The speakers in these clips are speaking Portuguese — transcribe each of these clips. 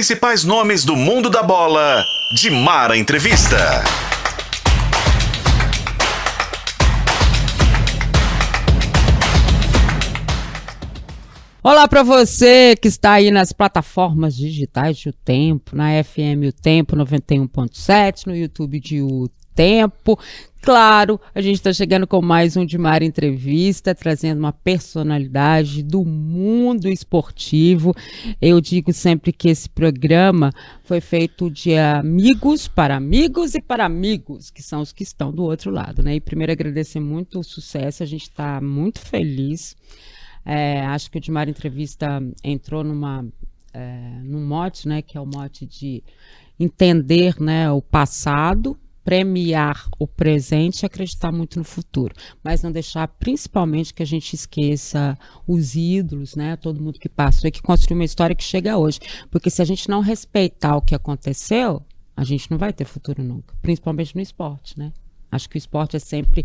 principais nomes do mundo da bola. De Mara Entrevista. Olá para você que está aí nas plataformas digitais de O Tempo, na FM O Tempo 91.7, no YouTube de O Tempo. Claro, a gente está chegando com mais um de Mar Entrevista, trazendo uma personalidade do mundo esportivo. Eu digo sempre que esse programa foi feito de amigos para amigos e para amigos, que são os que estão do outro lado, né? E primeiro agradecer muito o sucesso, a gente está muito feliz. É, acho que o Dimar Entrevista entrou numa, é, num mote, né, que é o mote de entender né, o passado, premiar o presente e acreditar muito no futuro, mas não deixar principalmente que a gente esqueça os ídolos, né, todo mundo que passou e que construiu uma história que chega hoje, porque se a gente não respeitar o que aconteceu, a gente não vai ter futuro nunca, principalmente no esporte, né? Acho que o esporte é sempre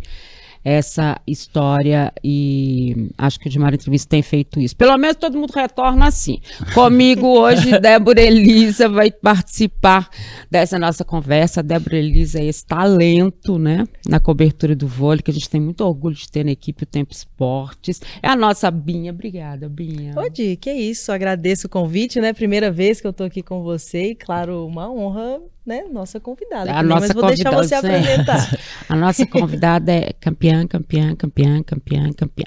essa história e acho que o Dimar Entrevista tem feito isso. Pelo menos todo mundo retorna assim. Comigo hoje, Débora Elisa vai participar dessa nossa conversa. Débora Elisa é esse talento, né, na cobertura do vôlei, que a gente tem muito orgulho de ter na equipe o Tempo Esportes. É a nossa Binha. Obrigada, Binha. Ô, Di, que isso. Agradeço o convite, né? Primeira vez que eu tô aqui com você e, claro, uma honra né, nossa convidada. A nossa mas vou convidada, deixar você apresentar. A nossa convidada é campeã, campeã, campeã, campeã, campeã.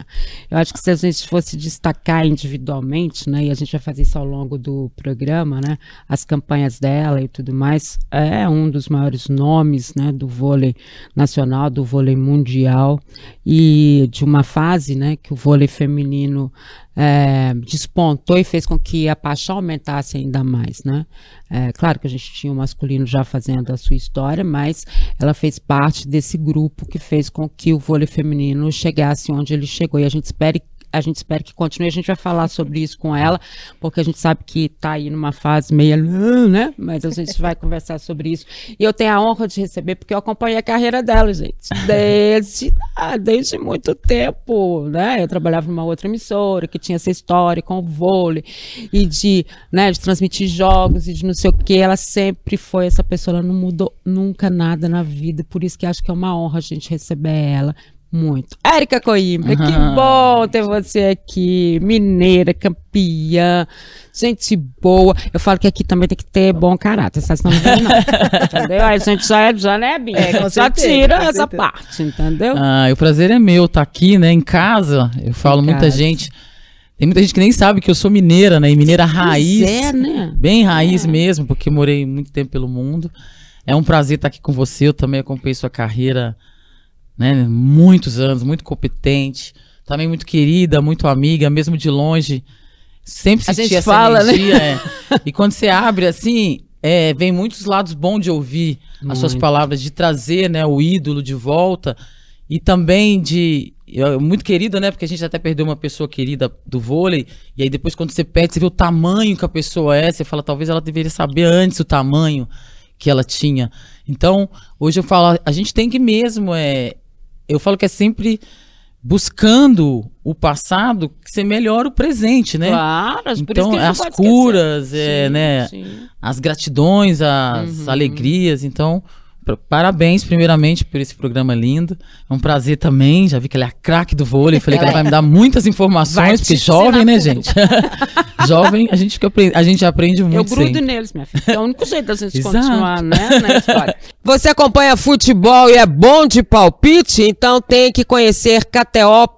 Eu acho que se a gente fosse destacar individualmente, né, e a gente vai fazer isso ao longo do programa, né, as campanhas dela e tudo mais, é um dos maiores nomes, né, do vôlei nacional, do vôlei mundial e de uma fase, né, que o vôlei feminino é, despontou e fez com que a paixão aumentasse ainda mais, né? É, claro que a gente tinha o masculino já fazendo a sua história, mas ela fez parte desse grupo que fez com que o vôlei feminino chegasse onde ele chegou. E a gente espera a gente espera que continue. A gente vai falar sobre isso com ela, porque a gente sabe que está aí numa fase meio, né? Mas a gente vai conversar sobre isso. E eu tenho a honra de receber, porque eu acompanhei a carreira dela, gente, desde, ah, desde muito tempo, né? Eu trabalhava numa outra emissora que tinha essa história com o vôlei e de, né, de transmitir jogos e de não sei o que. Ela sempre foi essa pessoa, ela não mudou nunca nada na vida, por isso que acho que é uma honra a gente receber ela muito. Érica Coimbra, uhum. que bom ter você aqui. Mineira, campeã, gente boa. Eu falo que aqui também tem que ter bom caráter, senão não vem não. entendeu? Aí a gente já, é, já né, Bia? É, já certeza, tira essa certeza. parte, entendeu? Ah, o prazer é meu estar tá aqui, né, em casa. Eu falo em muita casa. gente... Tem muita gente que nem sabe que eu sou mineira, né? E mineira raiz. É, né? Bem raiz é. mesmo, porque morei muito tempo pelo mundo. É um prazer estar aqui com você. Eu também acompanhei sua carreira né? Muitos anos, muito competente, também muito querida, muito amiga, mesmo de longe. Sempre senti essa fala, né? energia. Né? É. E quando você abre assim, é, vem muitos lados bons de ouvir muito. as suas palavras, de trazer né, o ídolo de volta e também de. Muito querida, né? Porque a gente até perdeu uma pessoa querida do vôlei. E aí depois, quando você perde, você vê o tamanho que a pessoa é. Você fala, talvez ela deveria saber antes o tamanho que ela tinha. Então, hoje eu falo, a gente tem que mesmo é, eu falo que é sempre buscando o passado que você melhora o presente, né? Claro, então as curas, é, sim, né? Sim. As gratidões, as uhum. alegrias, então Parabéns, primeiramente, por esse programa lindo. É um prazer também. Já vi que ela é a craque do vôlei. Falei que ela vai me dar muitas informações, porque jovem, né, gente? jovem, a gente, fica, a gente aprende muito. Eu grudo sempre. neles, minha filha. É o único jeito da gente continuar, né, na história. Você acompanha futebol e é bom de palpite? Então tem que conhecer KTO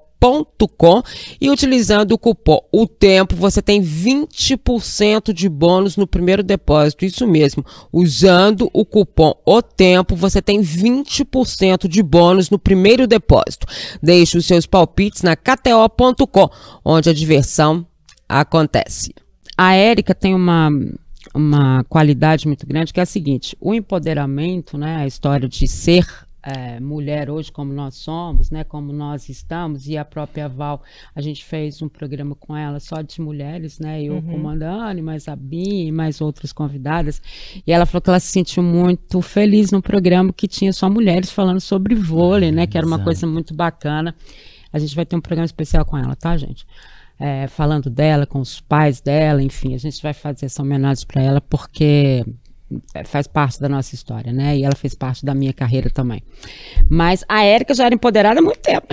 com e utilizando o cupom O Tempo você tem 20% de bônus no primeiro depósito. Isso mesmo. Usando o cupom O Tempo você tem 20% de bônus no primeiro depósito. Deixe os seus palpites na KTO.com, onde a diversão acontece. A Érica tem uma uma qualidade muito grande, que é a seguinte: o empoderamento, né, a história de ser é, mulher hoje como nós somos, né, como nós estamos, e a própria Val, a gente fez um programa com ela só de mulheres, né, eu Uhum. comandando, mais a Bi, e mais outras convidadas, e ela falou que ela se sentiu muito feliz no programa que tinha só mulheres falando sobre vôlei, né, que era uma Exato. coisa muito bacana. A gente vai ter um programa especial com ela, tá, gente? É, falando dela, com os pais dela, enfim, a gente vai fazer essa homenagem para ela porque faz parte da nossa história, né? E ela fez parte da minha carreira também. Mas a Érica já era empoderada há muito tempo.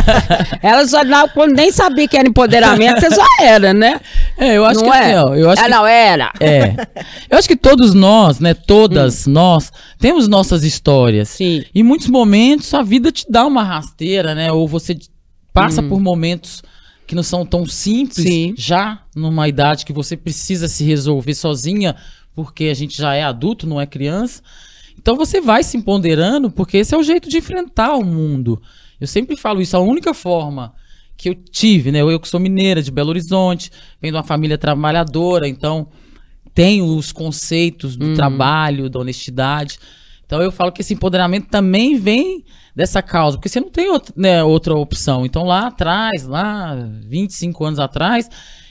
ela já não, quando nem sabia que era empoderamento, você já era, né? É, eu acho não que é? assim, ó, eu acho ah, que não, era. É. Eu acho que todos nós, né, Hum. todas nós, temos nossas histórias. Sim. Em muitos momentos a vida te dá uma rasteira, né? Ou você passa por momentos que não são tão simples, Hum. Sim. já numa idade que você precisa se resolver sozinha, porque a gente já é adulto, não é criança. Então você vai se empoderando, porque esse é o jeito de enfrentar o mundo. Eu sempre falo isso, a única forma que eu tive, né? Eu que sou mineira de Belo Horizonte, venho de uma família trabalhadora, então tenho os conceitos do trabalho, da honestidade. Então eu falo que esse empoderamento também vem dessa causa, porque você não tem outra, né, outra opção. Então lá atrás, lá 25 anos atrás,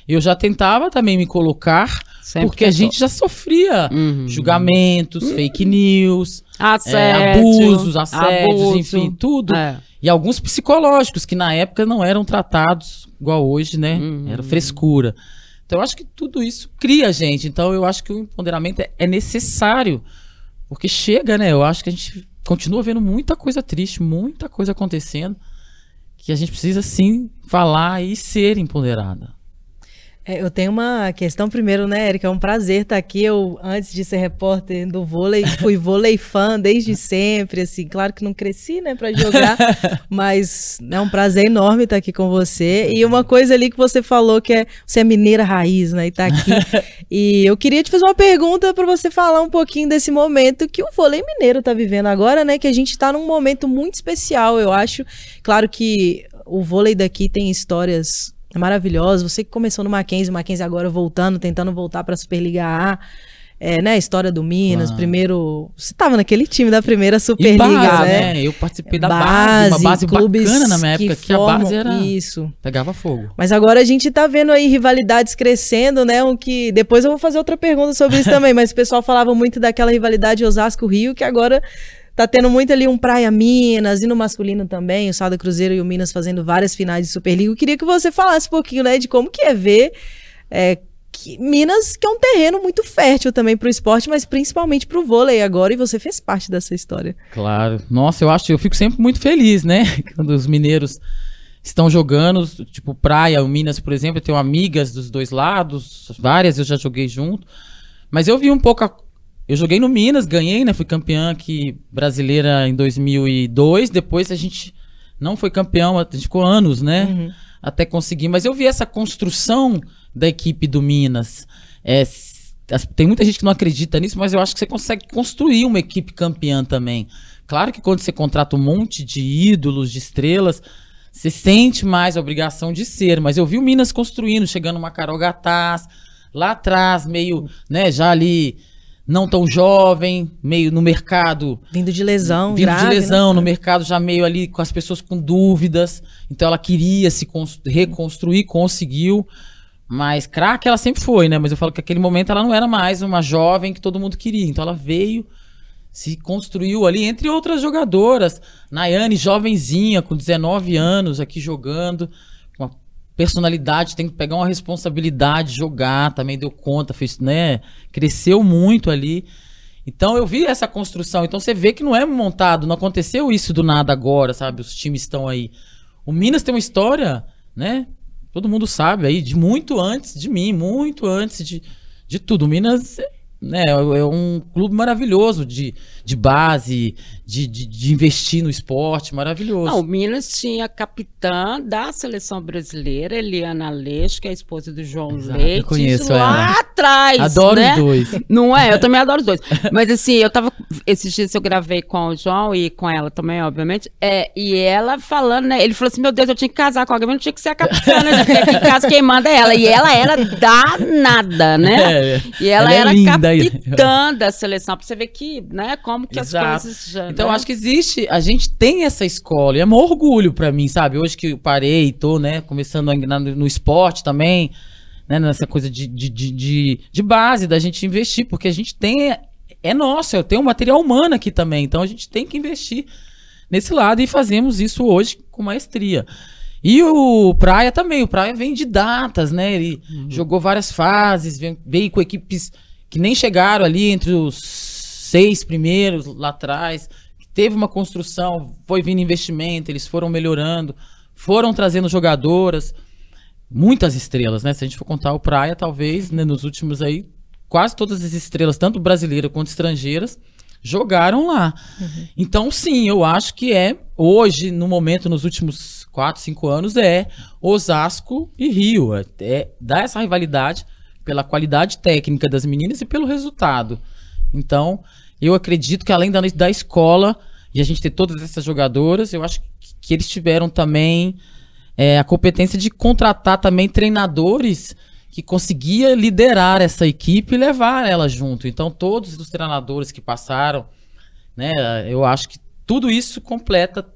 eu já tentava também me colocar, Sempre porque a tentou. gente já sofria Uhum. julgamentos, fake news, é, abusos, assédios, abuso. enfim, tudo. É. E alguns psicológicos que na época não eram tratados igual hoje, né? Uhum. Era frescura. Então eu acho que tudo isso cria a gente. Então eu acho que o empoderamento é, é necessário. Porque chega, né? Eu acho que a gente continua vendo muita coisa triste, muita coisa acontecendo. Que a gente precisa sim falar e ser empoderada. É, eu tenho uma questão primeiro, né, Erika? É um prazer estar aqui. Eu, antes de ser repórter do vôlei, fui vôlei fã desde sempre, assim. Claro que não cresci, né, para jogar, mas é um prazer enorme estar aqui com você. E uma coisa ali que você falou que é você é mineira raiz, né, e tá aqui. e eu queria te fazer uma pergunta para você falar um pouquinho desse momento que o vôlei mineiro tá vivendo agora, né, que a gente tá num momento muito especial, eu acho. Claro que o vôlei daqui tem histórias maravilhosas. Você que começou no Mackenzie, o Mackenzie agora voltando, tentando voltar para a Superliga A. É, né, a história do Minas, Claro. primeiro. Você estava naquele time da primeira Superliga, base, né? né? Eu participei da base, uma base clubes bacana na minha época, que, a formam base era. Isso. Pegava fogo. Mas agora a gente tá vendo aí rivalidades crescendo, né? O que depois eu vou fazer outra pergunta sobre isso também, mas o pessoal falava muito daquela rivalidade Osasco Rio, que agora tá tendo muito ali um Praia Minas e no masculino também, o Sada Cruzeiro e o Minas fazendo várias finais de Superliga. Eu queria que você falasse um pouquinho, né, de como que é ver é, que Minas, que é um terreno muito fértil também pro esporte, mas principalmente pro vôlei agora, e você fez parte dessa história. Claro. Nossa, eu acho, eu fico sempre muito feliz, né? Quando os mineiros estão jogando, tipo Praia, o Minas, por exemplo, eu tenho amigas dos dois lados, várias eu já joguei junto. Mas eu vi um pouco a- eu joguei no Minas, ganhei, né? Fui campeã aqui brasileira em 2002, depois a gente não foi campeão, a gente ficou anos, né? Uhum. até conseguir. Mas eu vi essa construção da equipe do Minas. É, tem muita gente que não acredita nisso, mas eu acho que você consegue construir uma equipe campeã também. Claro que quando você contrata um monte de ídolos, de estrelas, você sente mais a obrigação de ser. Mas eu vi o Minas construindo, chegando uma Carol Gataz, lá atrás, meio, né, já ali não tão jovem, meio no mercado Vindo de lesão, vindo grave, de lesão né? no mercado já meio ali com as pessoas com dúvidas. Então ela queria se cons- reconstruir, conseguiu. Mas craque ela sempre foi, né? Mas eu falo que naquele momento ela não era mais uma jovem que todo mundo queria. Então ela veio, se construiu ali, entre outras jogadoras. Nayane, jovenzinha, com 19 anos aqui jogando, personalidade, tem que pegar uma responsabilidade, jogar, também deu conta, fez, né? Cresceu muito ali. Então eu vi essa construção. Então você vê que não é montado, não aconteceu isso do nada agora, sabe? Os times estão aí. O Minas tem uma história, né? Todo mundo sabe aí, de muito antes de mim, muito antes de, de tudo. O Minas né, é um clube maravilhoso de, de base, de, de, de investir no esporte, maravilhoso. Não, o Minas tinha a capitã da seleção brasileira, Eliana Leix, que é a esposa do João Exato, Leite. eu conheço isso lá ela. atrás. Adoro né? os dois. Não é? Eu também adoro os dois. Mas assim, eu tava. Esses dias eu gravei com o João e com ela também, obviamente. É, e ela falando, né? Ele falou assim: meu Deus, eu tinha que casar com alguém, mas não tinha que ser a capitã, né? Porque aqui em casa quem manda é ela. E ela era danada, né? É, E ela, ela é era linda. capitã da seleção. Pra você ver que, né, como que Exato. as coisas já. Então, né? acho que existe, a gente tem essa escola, e é um orgulho pra mim, sabe? Hoje que eu parei, tô, né, começando a no, esporte também, né, nessa coisa de, de, de, de, base, da gente investir, porque a gente tem, é nosso, eu tenho um material humano aqui também, então a gente tem que investir nesse lado e fazemos isso hoje com maestria. E o Praia também, o Praia vem de datas, né? Ele jogou várias fases, vem- veio com equipes que nem chegaram ali entre os seis primeiros lá atrás. Teve uma construção, foi vindo investimento, eles foram melhorando, foram trazendo jogadoras, muitas estrelas, né? Se a gente for contar o Praia, talvez, né, nos últimos aí, quase todas as estrelas, tanto brasileiras quanto estrangeiras, jogaram lá. Então, sim, eu acho que é, hoje, no momento, nos últimos 4, 5 anos, é Osasco e Rio. É, é, dá essa rivalidade pela qualidade técnica das meninas e pelo resultado. Então, eu acredito que além da, da escola e a gente ter todas essas jogadoras, eu acho que, eles tiveram também é, a competência de contratar também treinadores que conseguia liderar essa equipe e levar ela junto. Então, todos os treinadores que passaram, né, eu acho que tudo isso completa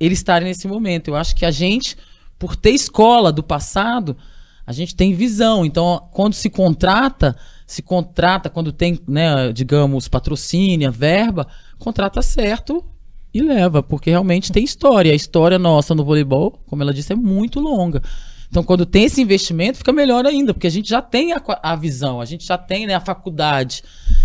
eles estarem nesse momento. Eu acho que a gente, por ter escola do passado, a gente tem visão. Então, quando se contrata, se contrata, quando tem, né, digamos, patrocínio, verba, contrata certo e leva, porque realmente tem história. A história nossa no voleibol, como ela disse, é muito longa. Então, quando tem esse investimento, fica melhor ainda, porque a gente já tem a, a visão, a gente já tem né, a faculdade.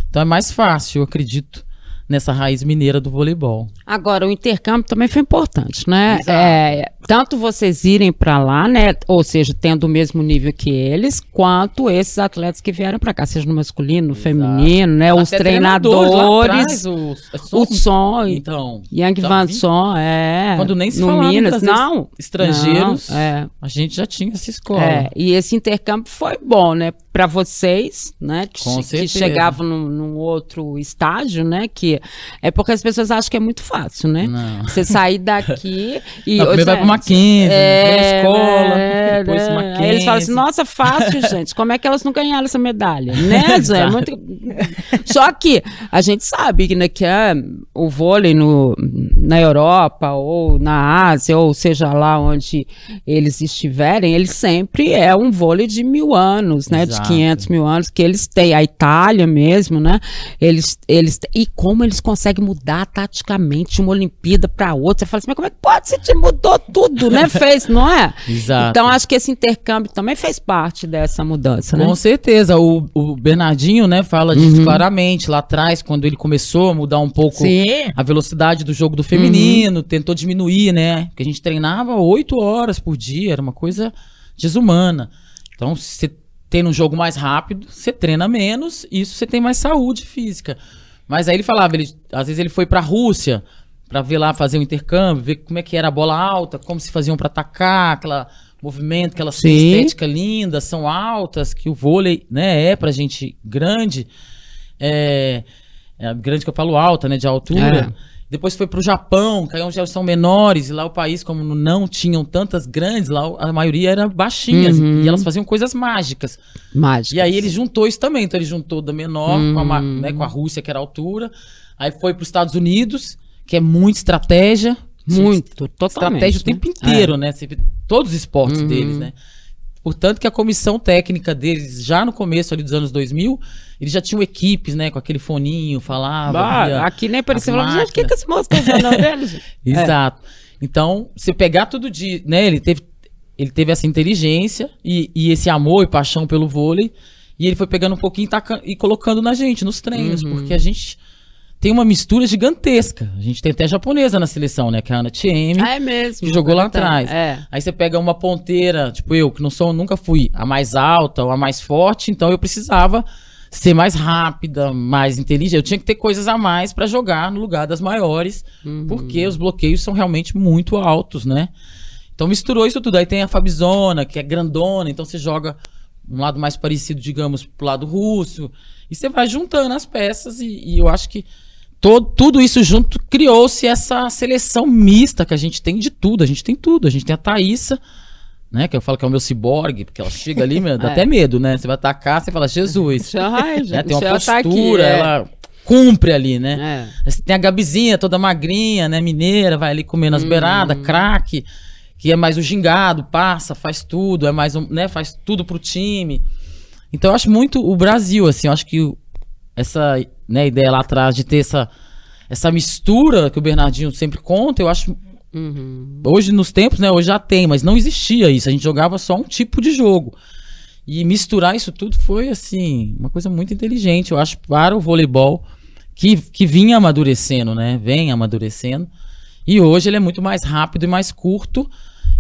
Então é mais fácil, eu acredito, nessa raiz mineira do voleibol. Agora, o intercâmbio também foi importante, né? É, tanto vocês irem para lá, né? Ou seja, tendo o mesmo nível que eles, quanto esses atletas que vieram para cá, seja no masculino, no Exato. feminino, né? Os Até treinadores, lá atrás, os, o som, Então, Yang já Van Son, é. Quando nem se no falava Minas, não. estrangeiros, Não, é. a gente já tinha essa escola. É, e esse intercâmbio foi bom, né? Para vocês, né? Que, Com che- que certeza. chegavam num, num outro estágio, né? Que é porque as pessoas acham que é muito fácil, né? Não. Você sair daqui e. Não, Mackenzie, é, primeiro escola, é, depois né? Mackenzie. Eles falam assim, nossa, fácil, gente. Como é que elas não ganharam essa medalha? Né, Zé? Muito... Só que a gente sabe que, né, que é, o vôlei no, na Europa ou na Ásia, ou seja lá onde eles estiverem, ele sempre é um vôlei de mil anos, né? Exato. De 500 mil anos, que eles têm. A Itália mesmo, né? Eles, eles, e como eles conseguem mudar taticamente uma Olimpíada para outra. Você fala assim, mas como é que pode? Você te mudou tudo, né? Fez, não é? Exato. Então, acho que esse intercâmbio também fez parte dessa mudança, né? Com certeza, o, o Bernardinho, né, fala disso claramente lá atrás, quando ele começou a mudar um pouco Sim. a velocidade do jogo do feminino, tentou diminuir, né? Porque a gente treinava oito horas por dia, era uma coisa desumana. Então, se você tem um jogo mais rápido, você treina menos, e isso você tem mais saúde física. Mas aí ele falava, ele, às vezes ele foi pra Rússia pra ver lá, fazer um intercâmbio, ver como é que era a bola alta, como se faziam pra atacar, aquela movimento, Sim. estética linda, são altas, que o vôlei, né, é pra gente grande. É, é grande que eu falo alta, né, de altura. É. Depois foi pro Japão, que aí onde elas são menores, e lá o país, como não tinham tantas grandes, lá a maioria era baixinhas, Uhum. e elas faziam coisas mágicas. Mágico. E aí ele juntou isso também. Então ele juntou da menor com, a, né, com a Rússia, que era a altura. Aí foi para os Estados Unidos, que é muita estratégia. Muito, totalmente. Estratégia o né? tempo inteiro, né? Você vê todos os esportes Uhum. deles, né? Portanto que a comissão técnica deles, já no começo ali dos anos 2000, eles já tinham equipes, né? Com aquele foninho, falava. Bah, via- aqui nem parecia. Falava, gente, o que, que esse moço tá usando deles? Exato. Então, você pegar tudo de. Né, ele, teve, ele teve essa inteligência e, e esse amor e paixão pelo vôlei. E ele foi pegando um pouquinho e, e colocando na gente, nos treinos, porque a gente tem uma mistura gigantesca. A gente tem até japonesa na seleção, né? Que é a Ana Tieme. Ah, é mesmo. Que jogou lá Tá. atrás. É. Aí você pega uma ponteira, tipo eu, que não sou, nunca fui a mais alta ou a mais forte, então eu precisava ser mais rápida, mais inteligente. Eu tinha que ter coisas a mais para jogar no lugar das maiores, Uhum. porque os bloqueios são realmente muito altos, né? Então misturou isso tudo. Aí tem a Fabizona, que é grandona, então você joga um lado mais parecido, digamos, pro lado russo. E você vai juntando as peças e, e eu acho que todo, tudo isso junto criou-se essa seleção mista que a gente tem de tudo. A gente tem tudo. A gente tem a Thaísa, né? Que eu falo que é o meu ciborgue, porque ela chega ali, meu, dá É. até medo, né? Você vai atacar, você fala, Jesus. Ai, né? Tem uma eu tá postura, aqui, é. ela cumpre ali, né? É. Tem a Gabizinha, toda magrinha, né? Mineira, vai ali comendo as beiradas, craque, que é mais o gingado, passa, faz tudo, é mais um, né? Faz tudo pro time. Então eu acho muito o Brasil, assim, eu acho que o- essa né, ideia lá atrás de ter essa, essa mistura que o Bernardinho sempre conta, eu acho. Uhum. Hoje nos tempos, né? Hoje já tem, mas não existia isso. A gente jogava só um tipo de jogo. E misturar isso tudo foi, assim, uma coisa muito inteligente, eu acho, para o voleibol, que, que vinha amadurecendo, né? Vem amadurecendo. E hoje ele é muito mais rápido e mais curto.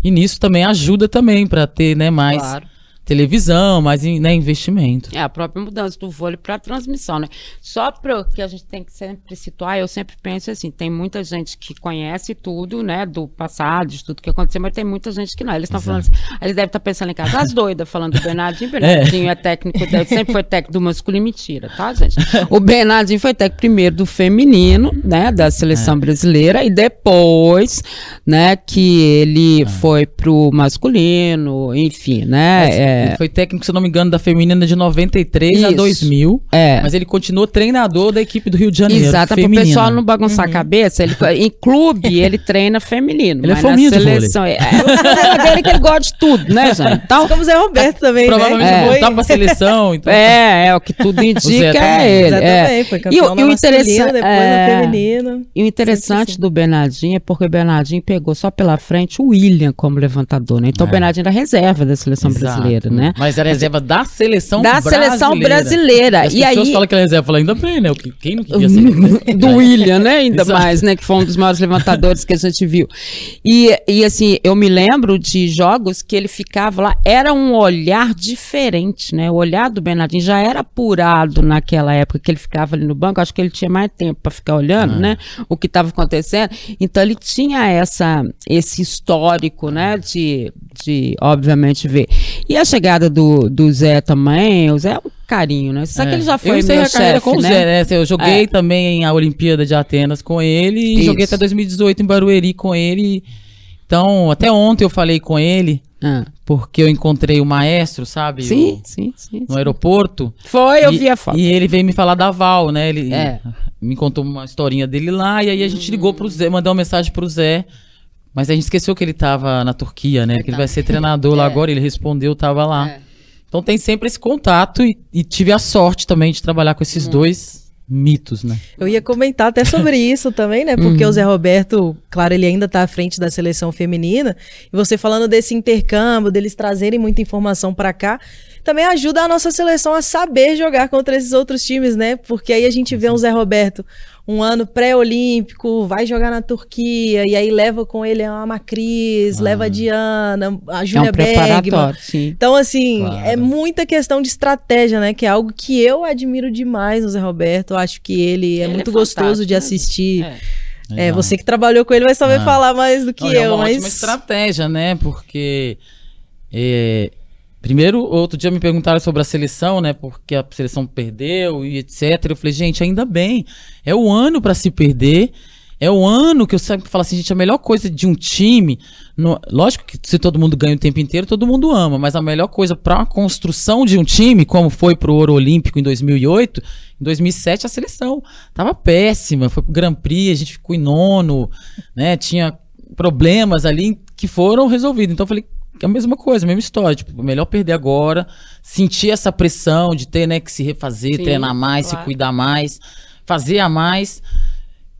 E nisso também ajuda também para ter, né, mais Claro. Televisão, mais né, investimento. É, a própria mudança do vôlei para transmissão, né? Só para que a gente tem que sempre situar, eu sempre penso assim, tem muita gente que conhece tudo, né, do passado, de tudo que aconteceu, mas tem muita gente que não. Eles estão falando assim, eles devem estar pensando em casa, as doidas falando do Bernardinho, Bernardinho é, técnico, dele, sempre foi técnico do masculino, mentira, tá, gente? O Bernardinho foi técnico primeiro do feminino, né, da seleção brasileira, e depois, né, que ele foi pro masculino, enfim, né, é, Ele foi técnico, se eu não me engano, da feminina de 93 a Isso. 2000. É. Mas ele continuou treinador da equipe do Rio de Janeiro. Exato, para o pessoal não bagunçar a cabeça, ele, em clube ele treina feminino. Ele é mas fominha na de vôlei. seleção. É, é dele que ele gosta de tudo, né, gente? Então, Como Zé Roberto também, Provavelmente né? É. Foi- voltar pra seleção. Então... é, é, o que tudo indica é ele. É. foi E o- campeão e o interessante- é. E o interessante do Bernardinho é porque o Bernardinho pegou só pela frente o William como levantador, né? Então o É. Bernardinho era reserva da seleção Exato. brasileira, né? Mas era reserva da seleção Da seleção brasileira. As E pessoas aí- falam que era reserva. Eu falo, ainda bem, né? Quem não queria ser? do William, né? Ainda Exato. mais, né? Que foi um dos maiores levantadores que a gente viu. E, e assim, eu me lembro de jogos que ele ficava lá, era um olhar diferente, né? O olhar do Bernardinho já era apurado naquela época que ele ficava ali no banco. Acho que ele tinha mais tempo para ficar olhando, né? O que estava acontecendo. Então ele tinha essa, esse histórico, né? De, de, obviamente, ver. E a chegada do, do Zé também, o Zé é um carinho, né? Só que É. ele já eu foi encerrei meu chefe, com o né? Zé, né? Eu joguei É. também a Olimpíada de Atenas com ele e Isso. joguei até 2018 em Barueri com ele. Então, até ontem eu falei com ele, Ah. porque eu encontrei o maestro, sabe? Sim, O- sim, sim. no aeroporto. Foi, eu E- vi a foto. E ele veio me falar da Val, né? Ele É. me contou uma historinha dele lá, e aí a gente ligou pro Zé, mandou uma mensagem pro Zé. Mas a gente esqueceu que ele tava na Turquia, né? Que ele vai ser treinador lá É. agora, ele respondeu, tava lá. É. Então tem sempre esse contato e, e tive a sorte também de trabalhar com Hum. esses dois mitos, né? Eu ia comentar até sobre isso também, né? Porque o Zé Roberto, claro, ele ainda tá à frente da seleção feminina. E você falando desse intercâmbio, deles trazerem muita informação pra cá, também ajuda a nossa seleção a saber jogar contra esses outros times, né? Porque aí a gente vê um Zé Roberto um ano pré-olímpico, vai jogar na Turquia, e aí leva com ele a Macris, leva a Diana, a É Júlia um Bergman. preparatório, sim. Então, assim, Claro. é muita questão de estratégia, né? Que é algo que eu admiro demais no Zé Roberto. Eu acho que ele é Ele é muito gostoso fantástico, de né? assistir. É. É, você que trabalhou com ele vai saber Ah. falar mais do que Não, eu, é uma mas. ótima estratégia, né? Porque. é, primeiro, outro dia me perguntaram sobre a seleção, né? Porque a seleção perdeu e etc. Eu falei, gente, ainda bem. É o ano pra se perder. É o ano que eu sempre falo assim, gente, a melhor coisa de um time. no- lógico que se todo mundo ganha o tempo inteiro, todo mundo ama, mas a melhor coisa para a construção de um time, como foi pro Ouro Olímpico em 2008, em 2007 a seleção tava péssima, foi pro Grand Prix, a gente ficou em nono, né? Tinha problemas ali que foram resolvidos. Então eu falei, a mesma coisa, a mesma história. Tipo, melhor perder agora, sentir essa pressão de ter né, que se refazer, Sim, treinar mais, claro. se cuidar mais, fazer a mais.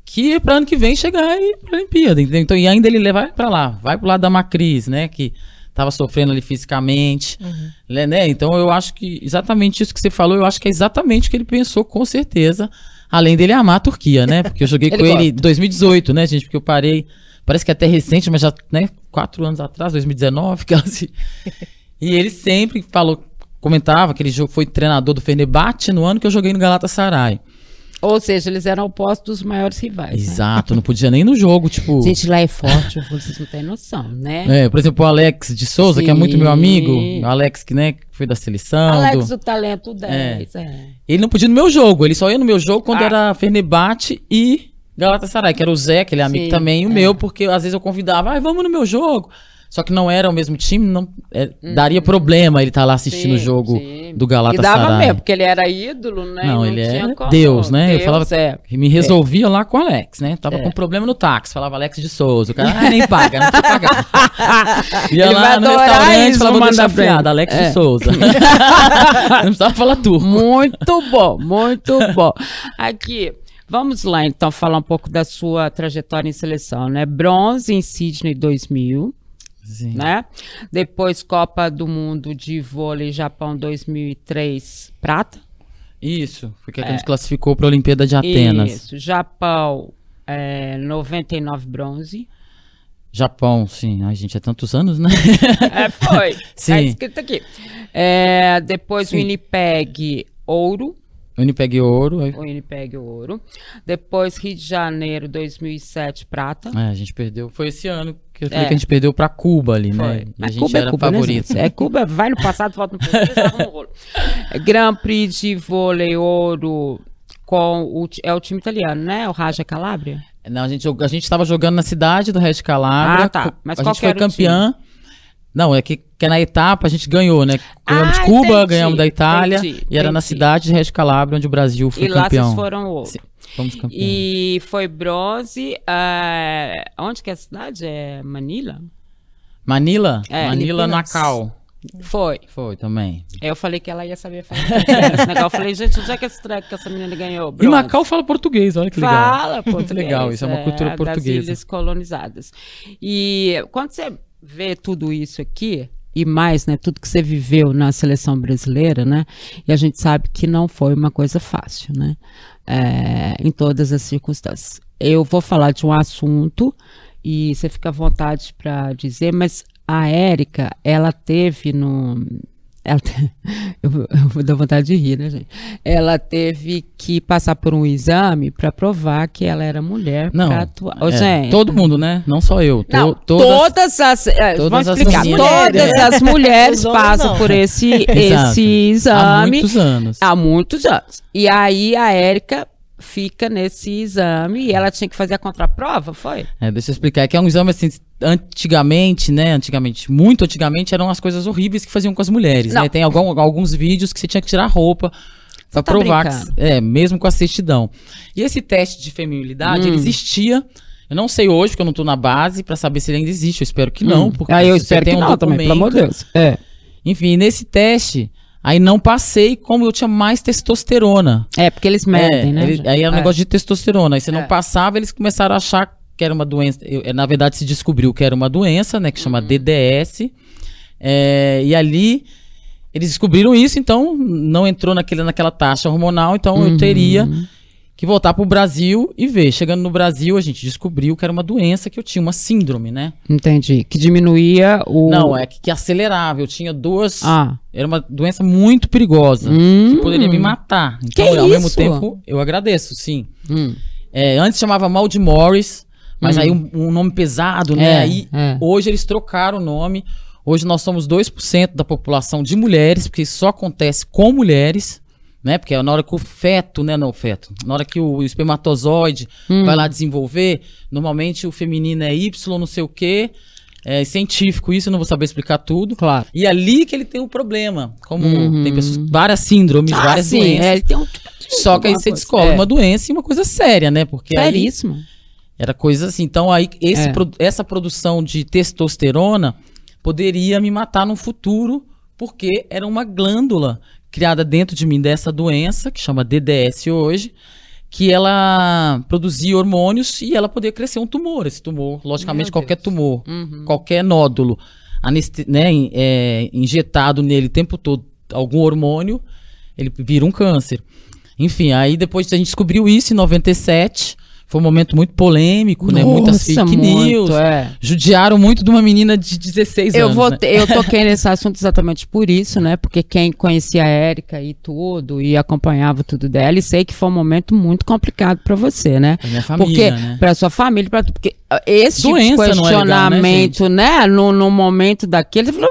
Que para ano que vem chegar e ir pra Olimpíada, entendeu? Então, e ainda ele levar para lá, vai pro lado da Macris, né? Que tava sofrendo ali fisicamente, né, né? Então eu acho que exatamente isso que você falou, eu acho que é exatamente o que ele pensou, com certeza. Além dele amar a Turquia, né? Porque eu joguei Ele com ele em gosta. 2018, né, gente? Porque eu parei, parece que até recente, mas já, né? Quatro anos atrás, 2019, que ela se... E ele sempre falou comentava que ele foi treinador do Fenerbahçe no ano que eu joguei no Galatasaray. Ou seja, eles eram opostos dos maiores rivais. né? Exato, não podia nem no jogo, tipo. Gente, lá é forte, vocês não têm noção, né? É, por exemplo, o Alex de Souza, que é muito meu Sim. amigo, o Alex que, né, foi da seleção. Alex, do- o talento 10. É. Ele não podia no meu jogo, ele só ia no meu jogo quando Ah. era Fenerbahçe e Galatasaray, que era o Zé, que ele é amigo Sim, também, e o é. meu, porque às vezes eu convidava, ah, vamos no meu jogo. Só que não era o mesmo time, não é, daria problema ele estar lá assistindo o. Sim, jogo sim. do E dava Galatasaray. mesmo, porque ele era ídolo, né? Não, E ele como. Deus, né? Eu Deus, falava- é. Me resolvia lá com o Alex, né? Tava É. com problema no táxi. Falava Alex de Souza. O cara, ah, nem paga, não precisa pagar. Ia Ele lá no restaurante isso, falava, vou deixar manda bem. afiado, Alex É. de Souza. não precisava falar turco. Muito bom, muito bom. Aqui, vamos lá então falar um pouco da sua trajetória em seleção, né? Bronze em Sydney 2000, Sim. né? Depois Copa do Mundo de Vôlei Japão 2003, prata. Isso, porque a gente classificou para a Olimpíada de Atenas. Isso, Japão é, 99 bronze. Japão, sim. Ai, gente, é tantos anos, né? É, foi. Sim. Tá escrito aqui. É, depois Sim. Winnipeg, ouro. Winnipeg ouro. aí- Winnipeg, ouro. Depois Rio de Janeiro, 2007, prata. É, a gente perdeu. Foi esse ano que eu falei É. que a gente perdeu pra Cuba ali, né? Foi. E a gente Cuba era é Cuba, né, favorito. gente? é Cuba, vai no passado, volta no presente, rolo. É, Grand Prix de vôlei ouro com o, é o time italiano, né? O Raja Calabria. Não, a gente, a gente tava jogando na cidade do Red Calabria. Ah, tá. Mas a qual gente foi o campeã. Não, é que, que na etapa a gente ganhou, né? Ganhamos Ah, de Cuba, entendi, ganhamos da Itália. entendi, e era na entendi. cidade de Red Calabria onde o Brasil foi e lá campeão. vocês foram ouro. Sim, fomos campeão. E foi bronze. ah, onde que é a cidade? É Manila? Manila? É, Manila. Nacau. Foi. Foi também. Eu falei que ela ia saber falar português. esse negócio. Eu falei, gente, onde é que esse treco que essa menina ganhou? E Bronze. Macau fala português, olha que legal. Fala português. Muito legal, isso é uma cultura Das portuguesa. ilhas colonizadas. E quando você vê tudo isso aqui, e mais, né, tudo que você viveu na seleção brasileira, né, e a gente sabe que não foi uma coisa fácil, né, é, em todas as circunstâncias. Eu vou falar de um assunto e você fica à vontade para dizer, mas a Érica, ela teve no. Ela te- eu, vou- eu vou dar vontade de rir, né, gente? Ela teve que passar por um exame para provar que ela era mulher. Não. pra atuar. Ô, é, gente, todo mundo, né? Não só eu. To- não, todas, todas, as. é, todas vamos as explicar. Todas as mulheres Os homens passam não. por esse, esse Há exame muitos anos. há muitos anos. E aí a Érica fica nesse exame e ela tinha que fazer a contraprova, foi? É, deixa eu explicar. É que é um exame assim, antigamente, né? Antigamente, muito antigamente, eram as coisas horríveis que faziam com as mulheres, Não. né? Tem algum- alguns vídeos que você tinha que tirar a roupa pra tá provar que, é, mesmo com a certidão. E esse teste de feminilidade, Hum. ele existia. Eu não sei hoje, porque eu não tô na base, pra saber se ele ainda existe. Eu espero que não, porque aí eu espero tem que um não também, pelo amor de documento- Deus. É. Enfim, nesse teste, aí não passei como eu tinha mais testosterona. É, porque eles medem, É, né? ele- aí era um É. negócio de testosterona. Aí você não É. passava, eles começaram a achar que era uma doença. Eu- é, na verdade, se descobriu que era uma doença, né? Que chama Uhum. DDS. É, e ali eles descobriram isso, então não entrou naquele, naquela taxa hormonal, então Uhum. eu teria que voltar pro Brasil e ver. Chegando no Brasil, a gente descobriu que era uma doença que eu tinha, uma síndrome, né? Entendi. Que diminuía o. Não, é que, que acelerava. Eu tinha duas. Ah. Era uma doença muito perigosa. Hum. Que poderia me matar. Então, Que ao mesmo tempo, eu agradeço, sim. Hum. É, antes chamava mal de Morris, mas aí um, um nome pesado, né? É, aí é. hoje eles trocaram o nome. Hoje nós somos 2% da população de mulheres, porque isso só acontece com mulheres, né? Porque é na hora que o feto, né? Não, o feto. Na hora que o espermatozoide Hum. vai lá desenvolver, normalmente o feminino é Y, não sei o quê. É científico isso, eu não vou saber explicar tudo. Claro. E ali que ele tem um problema. Como Uhum. tem pessoas, várias síndromes, Ah, várias sim, doenças. é, ele tem um. Só que aí você coisa. descobre É. uma doença e uma coisa séria, né? Porque Seríssimo. era coisa assim. Então aí esse É. pro- essa produção de testosterona poderia me matar no futuro, porque era uma glândula criada dentro de mim dessa doença, que chama DDS hoje, que ela produzia hormônios e ela poderia crescer um tumor. Esse tumor, logicamente, qualquer tumor, Uhum. qualquer nódulo aneste- né, é, injetado nele o tempo todo algum hormônio, ele vira um câncer. Enfim, aí depois a gente descobriu isso em 97, Foi um momento muito polêmico, né? Muitas Nossa, fake muito, news. é. Judiaram muito de uma menina de 16 Eu, anos. vou né? eu toquei nesse assunto exatamente por isso, né? Porque quem conhecia a Érica e tudo, e acompanhava tudo dela, e sei que foi um momento muito complicado pra você, né? Pra minha família, porque, né? Pra sua família, pra tudo. Porque esse tipo de Doença não é legal, né, questionamento, né? No, no momento daquele, você falou,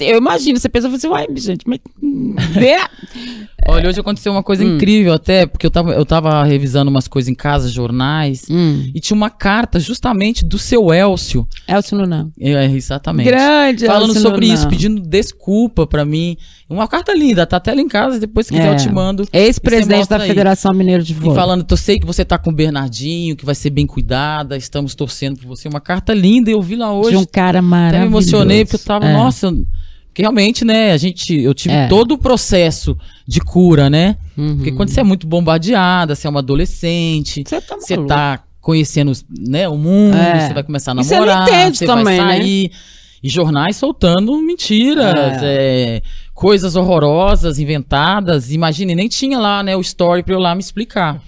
eu imagino, você pensa, você vai, gente, mas. hum. Olha, hoje aconteceu uma coisa Hum. incrível até, porque eu tava, eu tava revisando umas coisas em casa, jornais, hum, e tinha uma carta justamente do seu Elcio. Elcio Lunão. É, exatamente. Grande Falando Elcio sobre Lunão. isso, pedindo desculpa pra mim. Uma carta linda, tá até lá em casa, depois quiser É. eu te mando. Ex-presidente da aí. Federação Mineira de E Vôlei. falando, eu sei que você tá com o Bernardinho, que vai ser bem cuidada, estamos torcendo por você. Uma carta linda, eu vi lá hoje. de um cara Até maravilhoso. me emocionei, porque eu tava, É. nossa, porque realmente, né, a gente, eu tive É. todo o processo de cura, né? Uhum. Porque quando você é muito bombardeada, você é uma adolescente, Você tá você tá conhecendo né, o mundo, É. você vai começar a você não namorar, entende você também, né? vai sair. E jornais soltando mentiras, é, coisas horrorosas, inventadas. Imagine, nem tinha lá, né, o story pra eu lá me explicar.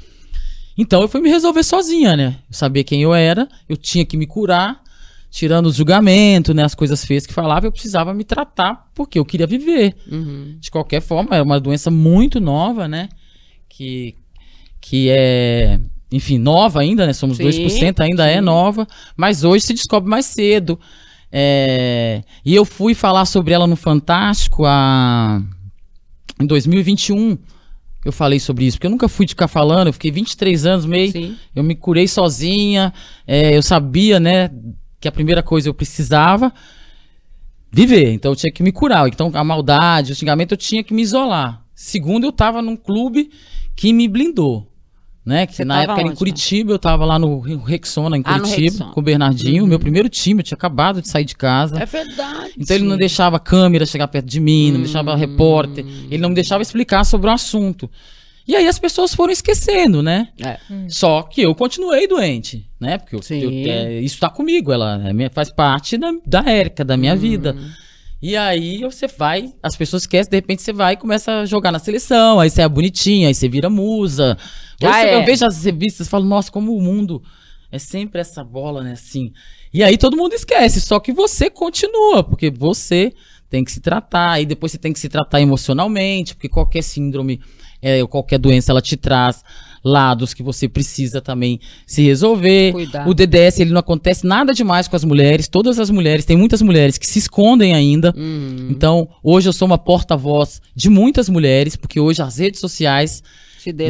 Então eu fui me resolver sozinha, né? Eu sabia quem eu era, eu tinha que me curar, tirando os julgamentos, né, as coisas feias que falava, eu precisava me tratar porque eu queria viver. Uhum. De qualquer forma, é uma doença muito nova, né? Que, que é, enfim, nova ainda, né? Somos Sim, 2%, ainda é sim. nova, mas hoje se descobre mais cedo. É, e eu fui falar sobre ela no Fantástico a, em 2021. Eu falei sobre isso, porque eu nunca fui de ficar falando, eu fiquei 23 anos meio. Sim. Eu me curei sozinha, é, eu sabia, né, que a primeira coisa eu precisava viver, então eu tinha que me curar. Então a maldade, o xingamento, eu tinha que me isolar. Segundo, eu tava num clube que me blindou. Né? Que Você na época era em onde, Curitiba, eu tava lá no Rexona, em Ah, Curitiba, Rexona. com o Bernardinho, meu primeiro time, eu tinha acabado de sair de casa. É verdade. Então ele não deixava a câmera chegar perto de mim, não deixava repórter, ele não me deixava explicar sobre o assunto. E aí as pessoas foram esquecendo, né? É. Só que eu continuei doente, né? Porque eu- eu- é, isso tá comigo, ela é faz parte da, da Érica, da minha vida. E aí você vai, as pessoas esquecem, de repente você vai e começa a jogar na seleção, aí você é bonitinha, aí você vira musa. Hoje Ah, é. Eu vejo as revistas e falo, nossa, como o mundo é sempre essa bola, né? Assim. E aí todo mundo esquece, só que você continua, porque você tem que se tratar, e depois você tem que se tratar emocionalmente, porque qualquer síndrome, é, ou qualquer doença, ela te traz lados que você precisa também se resolver. Cuidar. O DDS, ele não acontece nada demais com as mulheres, todas as mulheres, tem muitas mulheres que se escondem ainda. Uhum. Então, hoje eu sou uma porta-voz de muitas mulheres, porque hoje as redes sociais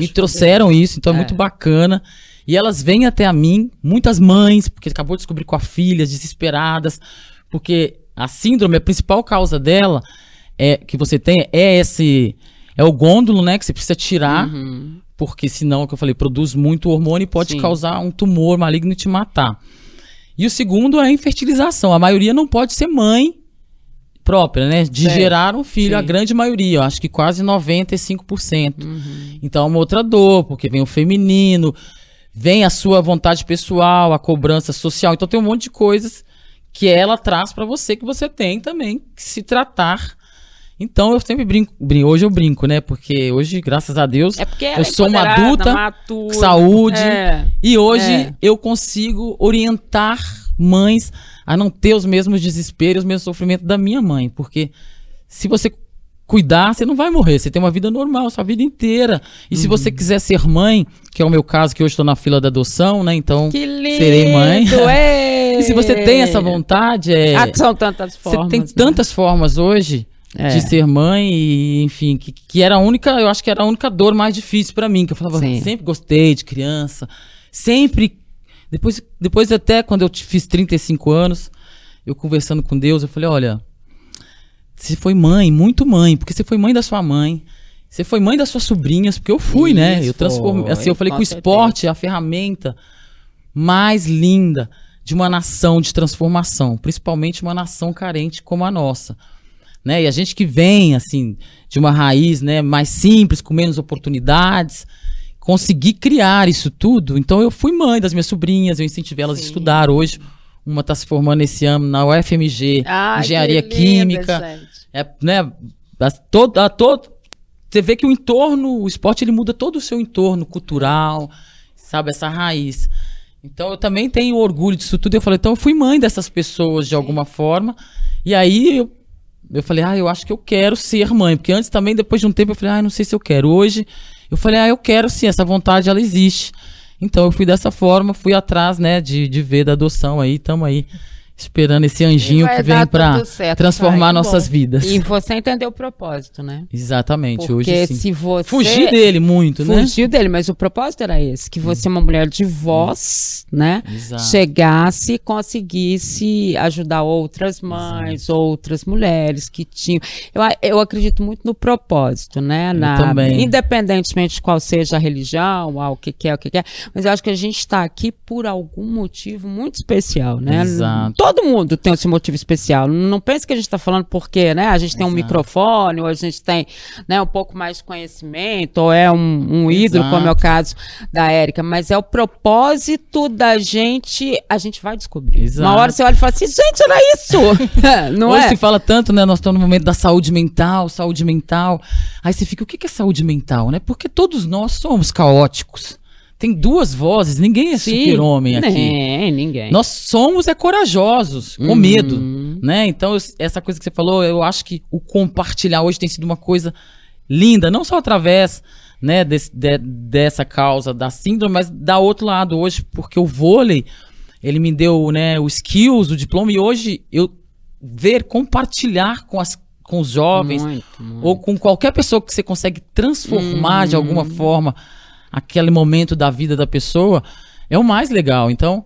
me trouxeram isso, então é, É. muito bacana. E elas vêm até a mim, muitas mães, porque acabou de descobrir com a filha, desesperadas, porque a síndrome, a principal causa dela é que você tem é esse é o gôndulo, né, que você precisa tirar, Uhum. porque senão, que eu falei, produz muito hormônio e pode Sim. causar um tumor maligno e te matar. E o segundo é a infertilização. A maioria não pode ser mãe própria, né? De Certo. gerar um filho, a Sim. grande maioria, eu acho que quase 95%. Uhum. Então é uma outra dor, porque vem o feminino, vem a sua vontade pessoal, a cobrança social. Então tem um monte de coisas que ela traz pra você que você tem também que se tratar. Então eu sempre brinco, brin- hoje eu brinco, né? Porque hoje, graças a Deus, É porque eu sou uma adulta, madura, saúde, É. e hoje É. eu consigo orientar mães a não ter os mesmos desesperos, os mesmos sofrimentos da minha mãe. Porque se você cuidar, você não vai morrer. Você tem uma vida normal, sua vida inteira. E se Uhum. você quiser ser mãe, que é o meu caso, que hoje estou na fila da adoção, né? Então, Que lindo! serei mãe. é. E se você tem essa vontade, é, Ah, são tantas você formas. tem né? tantas formas hoje É. de ser mãe e, enfim, que, que era a única, eu acho que era a única dor mais difícil pra mim, que eu falava, Sim. sempre gostei de criança, sempre, depois, depois até quando eu fiz 35 anos, eu conversando com Deus, eu falei, olha, você foi mãe, muito mãe, porque você foi mãe da sua mãe, você foi mãe das suas sobrinhas, porque eu fui, né? Isso, Eu transformei, assim, eu falei que o esporte é a ferramenta mais linda de uma nação de transformação, principalmente uma nação carente como a nossa. Né? E a gente que vem assim de uma raiz né, mais simples, com menos oportunidades, conseguir criar isso tudo. Então eu fui mãe das minhas sobrinhas, eu incentivei elas a estudar hoje. Uma está se formando esse ano na UFMG, Ai, engenharia química. gente. É, né, a todo, a todo, você vê que o entorno, o esporte, ele muda todo o seu entorno cultural. sabe? Essa raiz. Então eu também tenho orgulho disso tudo. Eu falei, então eu fui mãe dessas pessoas de alguma forma. E aí eu, eu falei, ah, eu acho que eu quero ser mãe. Porque antes também, depois de um tempo, eu falei, ah, não sei se eu quero. Hoje eu falei, ah, eu quero sim, essa vontade ela existe. Então eu fui dessa forma, fui atrás, né, de, de ver da adoção aí, tamo aí esperando esse anjinho que vem certo, transformar vai. nossas Bom, vidas. E você entendeu o propósito, né? Exatamente, Porque hoje sim. se você Fugir dele muito, né? fugiu dele, mas o propósito era esse, que você, uma mulher de voz, né, Exato. chegasse e conseguisse ajudar outras mães, outras mulheres que tinham. Eu, eu acredito muito no propósito, né? Na, também. Independentemente de qual seja a religião, ah, o que, que é, o que, que é. Mas eu acho que a gente está aqui por algum motivo muito especial, né? Exato. Todo mundo tem esse motivo especial. Não pense que a gente está falando porque, né? A gente tem um Exato. microfone, ou a gente tem né, um pouco mais de conhecimento, ou é um, um ídolo, como é o caso da Érica, mas é o propósito da gente, a gente vai descobrir. Exato. Uma hora você olha e fala assim, gente, era isso! Não Hoje é? se fala tanto, né? Nós estamos no momento da saúde mental, saúde mental. Aí você fica, o que que é saúde mental, né? Porque todos nós somos caóticos. Tem duas vozes, ninguém é super-homem aqui. Nem, ninguém. Nós somos é corajosos, com Uhum. medo, né? Então, eu- essa coisa que você falou, eu acho que o compartilhar hoje tem sido uma coisa linda, não só através, né, desse- de- dessa causa da síndrome, mas da outro lado hoje, porque o vôlei, ele me deu, né, o skills, o diploma, e hoje eu ver, compartilhar com, as, com os jovens, Muito, muito. ou com qualquer pessoa que você consegue transformar de Uhum. alguma forma aquele momento da vida da pessoa, é o mais legal. Então,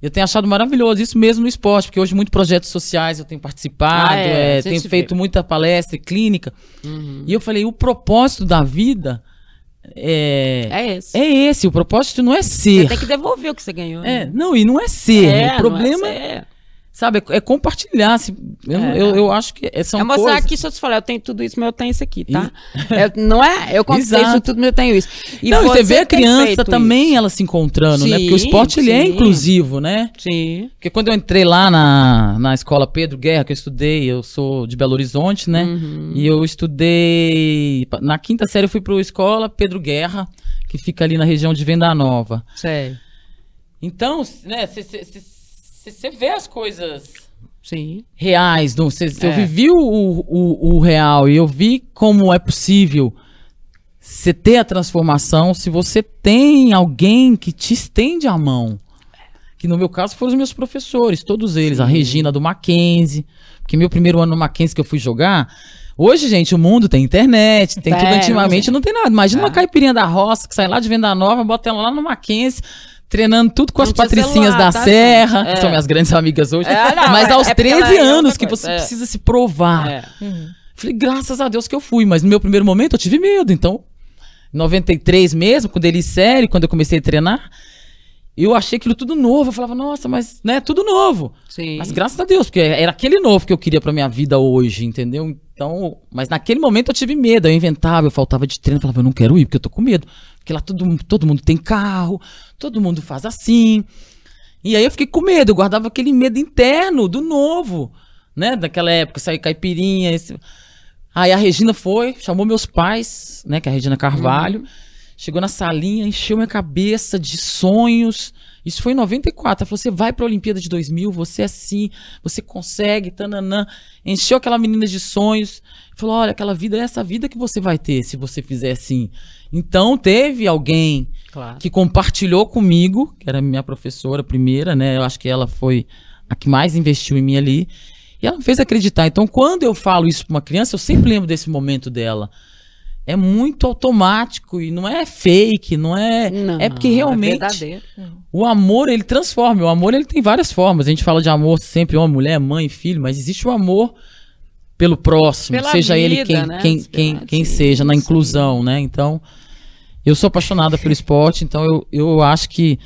eu tenho achado maravilhoso isso mesmo no esporte, porque hoje muitos projetos sociais eu tenho participado, Ah, é, é, tenho vê. feito muita palestra e clínica. Uhum. E eu falei, o propósito da vida é, É esse. é esse, o propósito não é Você ser. tem que devolver o que você ganhou. É, né? não, e não é ser. É, o problema é, é, ser. Sabe, é, é compartilhar. se- eu, É. eu, eu acho que é- são é mostrar coisas... aqui, se eu te falar, eu tenho tudo isso, mas eu tenho isso aqui, tá? É, não é? Eu conquistei isso tudo, mas eu tenho isso. E não, você vê a criança também, isso. ela se encontrando, né? Porque o Sim, esporte, ele é sim. inclusivo, né? Sim. Porque quando eu entrei lá na, na escola Pedro Guerra, que eu estudei, eu sou de Belo Horizonte, né? Uhum. E eu estudei. Na quinta série eu fui para escola Pedro Guerra, que fica ali na região de Venda Nova. Sei. Então, né, você vê as coisas Sim. reais. cê- cê- Eu É. vivi o, o, o real e eu vi como é possível você ter a transformação se você tem alguém que te estende a mão. Que no meu caso foram os meus professores, todos eles. A Regina do Mackenzie, porque meu primeiro ano no Mackenzie que eu fui jogar. Hoje, gente, o mundo tem internet, tem tudo. Tem, Antigamente não tem nada. Imagina É. uma caipirinha da roça que sai lá de Venda Nova, bota ela lá no Mackenzie, treinando tudo com Não as patricinhas celular, da tá, Serra, gente? que são É. minhas grandes amigas hoje. É, não, mas é- aos é porque 13 ela é anos que você é. precisa se provar. É. Falei, graças a Deus que eu fui, mas no meu primeiro momento eu tive medo. Então, em 93 mesmo, com delícia sério, quando eu comecei a treinar, eu achei aquilo tudo novo. Eu falava, nossa, mas, né, tudo novo. Sim. Mas graças a Deus, porque era aquele novo que eu queria pra minha vida hoje, entendeu? Então, mas naquele momento eu tive medo, eu inventava, eu faltava de treino, eu falava, eu não quero ir, porque eu tô com medo. Porque lá todo, mundo- todo mundo tem carro, todo mundo faz assim. E aí eu fiquei com medo, eu guardava aquele medo interno do novo, né? Daquela época, sair caipirinha. esse- Aí a Regina foi, chamou meus pais, né? Que é a Regina Carvalho. Chegou na salinha, encheu minha cabeça de sonhos. Isso foi em 94. Ela falou: você vai pra Olimpíada de 2000, você é assim, você consegue, tananã. Encheu aquela menina de sonhos. Falou: olha, aquela vida é essa vida que você vai ter se você fizer assim. Então teve alguém Claro. que compartilhou comigo, que era minha professora primeira, né? Eu acho que ela foi a que mais investiu em mim ali. E ela me fez acreditar. Então, quando eu falo isso para uma criança, eu sempre lembro desse momento dela. É muito automático e não é fake, não é. Não, é porque realmente verdadeiro. o amor ele transforma. O amor ele tem várias formas. A gente fala de amor sempre homem, mulher, mãe, filho, mas existe o amor pelo próximo, Pela seja ele vida, quem, né? quem, quem, quem seja, na inclusão, né? Então, eu sou apaixonada pelo esporte, então eu, eu acho que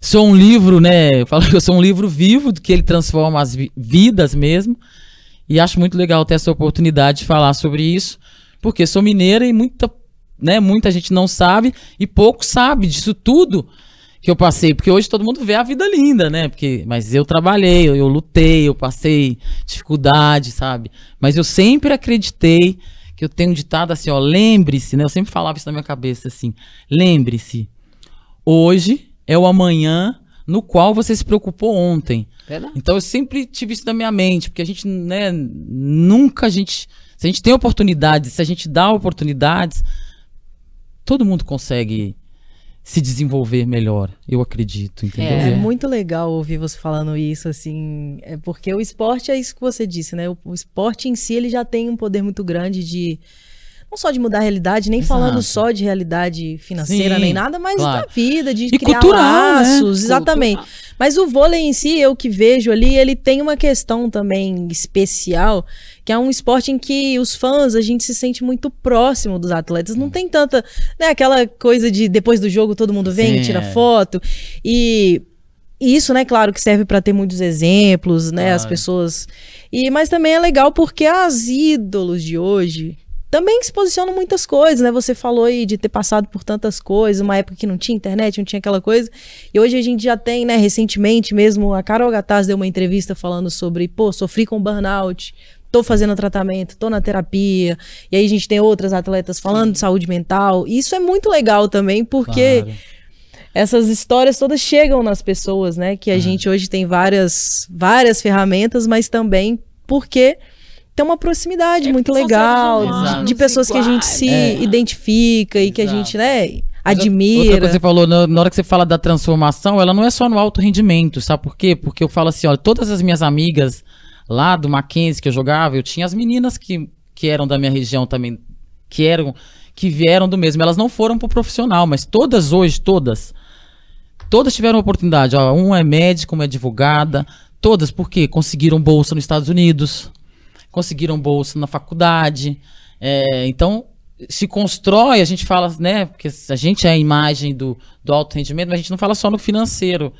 sou um livro, né? Eu falo que eu sou um livro vivo, que ele transforma as vi- vidas mesmo. E acho muito legal ter essa oportunidade de falar sobre isso, porque sou mineira e muita, né, muita gente não sabe e pouco sabe disso tudo que eu passei, porque hoje todo mundo vê a vida linda, né? Porque, mas eu trabalhei, eu, eu lutei, eu passei dificuldade, sabe? Mas eu sempre acreditei que eu tenho um ditado assim, ó, lembre-se, né? Eu sempre falava isso na minha cabeça assim, lembre-se, hoje é o amanhã no qual você se preocupou ontem. Verdade. Então eu sempre tive isso na minha mente, porque a gente, né, nunca a gente, se a gente tem oportunidades, se a gente dá oportunidades, todo mundo consegue se desenvolver melhor, eu acredito, entendeu? É, muito legal ouvir você falando isso, assim, é porque o esporte é isso que você disse, né? O, o esporte em si, ele já tem um poder muito grande de não só de mudar a realidade, nem Exato. falando só de realidade financeira Sim, nem nada, mas claro. da vida, de E criar cultural, né? laços, exatamente. Mas o vôlei em si, eu que vejo ali, ele tem uma questão também especial, que é um esporte em que os fãs, a gente se sente muito próximo dos atletas. Não tem tanta, né, aquela coisa de depois do jogo todo mundo vem, Sim, tira é. foto. E isso, né, claro, que serve para ter muitos exemplos, né, as Claro. pessoas. E mas também é legal porque as ídolos de hoje também se posicionam muitas coisas, né? Você falou aí de ter passado por tantas coisas, uma época que não tinha internet, não tinha aquela coisa. E hoje a gente já tem, né, recentemente mesmo, a Carol Gataz deu uma entrevista falando sobre, pô, sofri com burnout, tô fazendo tratamento, tô na terapia. E aí a gente tem outras atletas falando de saúde mental. E isso é muito legal também, porque Claro. essas histórias todas chegam nas pessoas, né? Que a É. gente hoje tem várias, várias ferramentas, mas também porque tem uma proximidade É muito legal, de, de pessoas que a gente iguais. se É. identifica e que a Exato. gente, né, Mas Outra admira. coisa que você falou, na hora que você fala da transformação, ela não é só no alto rendimento, sabe por quê? Porque eu falo assim, olha, todas as minhas amigas lá do Mackenzie que eu jogava, eu tinha as meninas que, que eram da minha região também, que eram, que vieram do mesmo. Elas não foram pro profissional, mas todas hoje, todas, todas tiveram oportunidade. Ó, um é médico, uma é advogada, todas, porque conseguiram bolsa nos Estados Unidos, conseguiram bolsa na faculdade. É, então, se constrói, a gente fala, né? Porque a gente é a imagem do, do alto rendimento, mas a gente não fala só no financeiro.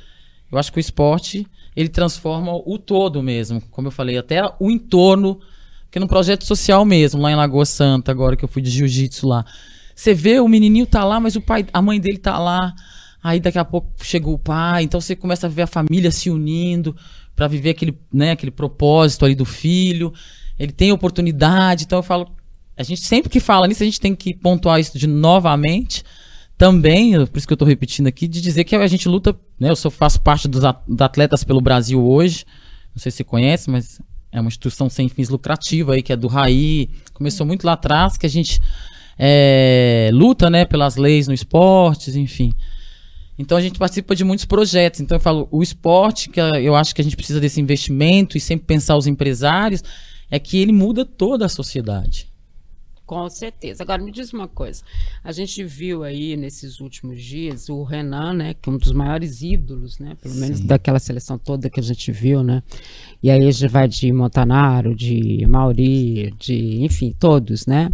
Eu acho que o esporte, ele transforma o todo mesmo. Como eu falei, até o entorno, porque no projeto social mesmo, lá em Lagoa Santa, agora que eu fui de jiu-jitsu lá. Você vê, o menininho tá lá, mas o pai, a mãe dele tá lá. Aí daqui a pouco chegou o pai, então você começa a ver a família se unindo para viver aquele, né, aquele propósito ali do filho. Ele tem oportunidade, então eu falo, a gente sempre que fala nisso, a gente tem que pontuar isso de novamente. Também, por isso que eu tô repetindo aqui, de dizer que a gente luta, né? Eu sou, faço parte dos at- dos atletas pelo Brasil hoje. Não sei se você conhece, mas é uma instituição sem fins lucrativos aí, que é do RAI. Começou muito lá atrás, que a gente é, luta, né, pelas leis no esportes, enfim. Então a gente participa de muitos projetos. Então eu falo, o esporte, que eu acho que a gente precisa desse investimento e sempre pensar os empresários, é que ele muda toda a sociedade. Com certeza. Agora me diz uma coisa. A gente viu aí nesses últimos dias o Renan, né, que é um dos maiores ídolos, né, pelo menos daquela seleção toda que a gente viu, né? E aí a gente vai de Montanaro, de Mauri, de, enfim, todos, né?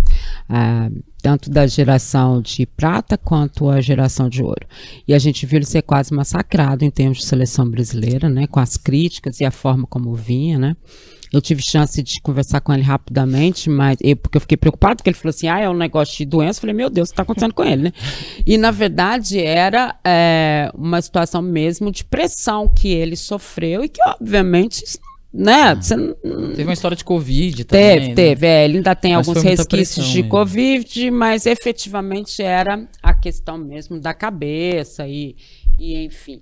Ah, tanto da geração de prata quanto a geração de ouro. E a gente viu ele ser quase massacrado em termos de seleção brasileira, né, com as críticas e a forma como vinha, né? Eu tive chance de conversar com ele rapidamente, mas eu, porque eu fiquei preocupado, porque ele falou assim: ah, é um negócio de doença. Eu falei, meu Deus, o que está acontecendo com ele, né? E na verdade era é, uma situação mesmo de pressão que ele sofreu e que, obviamente, né? Você não, Teve uma história de Covid também. Teve, né? teve. é, ele ainda tem Mas alguns resquícios de mesmo. Covid, mas efetivamente era a questão mesmo da cabeça e, e enfim.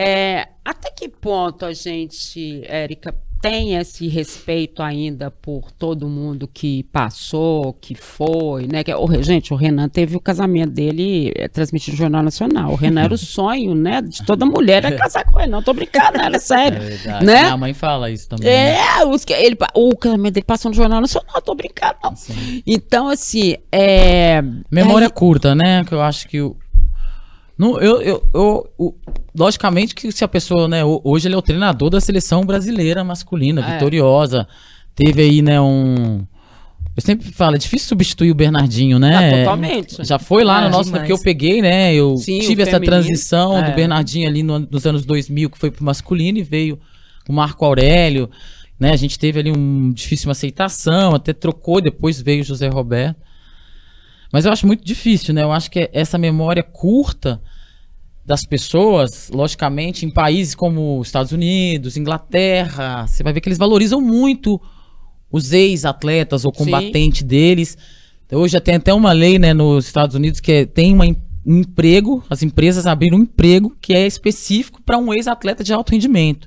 É, até que ponto a gente, Érica, tem esse respeito ainda por todo mundo que passou, que foi, né? Que, o, Re- gente, o Renan teve o casamento dele é, transmitido no Jornal Nacional. O Renan era o sonho, né? De toda mulher é casar com ele. Não tô brincando, era É sério. verdade. Né? Minha mãe fala isso também. né? É, os que- ele, o casamento dele passou no Jornal Nacional, tô brincando, não. Então, assim, é. Memória aí- curta, né? Que eu acho que o. Não, eu, eu, eu- o- logicamente que se a pessoa, né, ho- hoje ele é o treinador da seleção brasileira masculina, É. vitoriosa. Teve aí, né, um. Eu sempre falo, é difícil substituir o Bernardinho, né? Ah, totalmente. Já foi lá É, no nosso, demais. porque eu peguei, né? Eu Sim, tive essa feminino. transição É. do Bernardinho ali no- nos anos 2000, que foi pro masculino, e veio o Marco Aurélio, né? A gente teve ali um difícil uma aceitação, até trocou, depois veio o José Roberto. Mas eu acho muito difícil, né? Eu acho que essa memória curta das pessoas, logicamente, em países como Estados Unidos, Inglaterra, você vai ver que eles valorizam muito os ex-atletas ou Sim. combatente deles. Hoje já tem até uma lei, né, nos Estados Unidos que é- tem uma, um emprego, as empresas abriram um emprego que é específico para um ex-atleta de alto rendimento.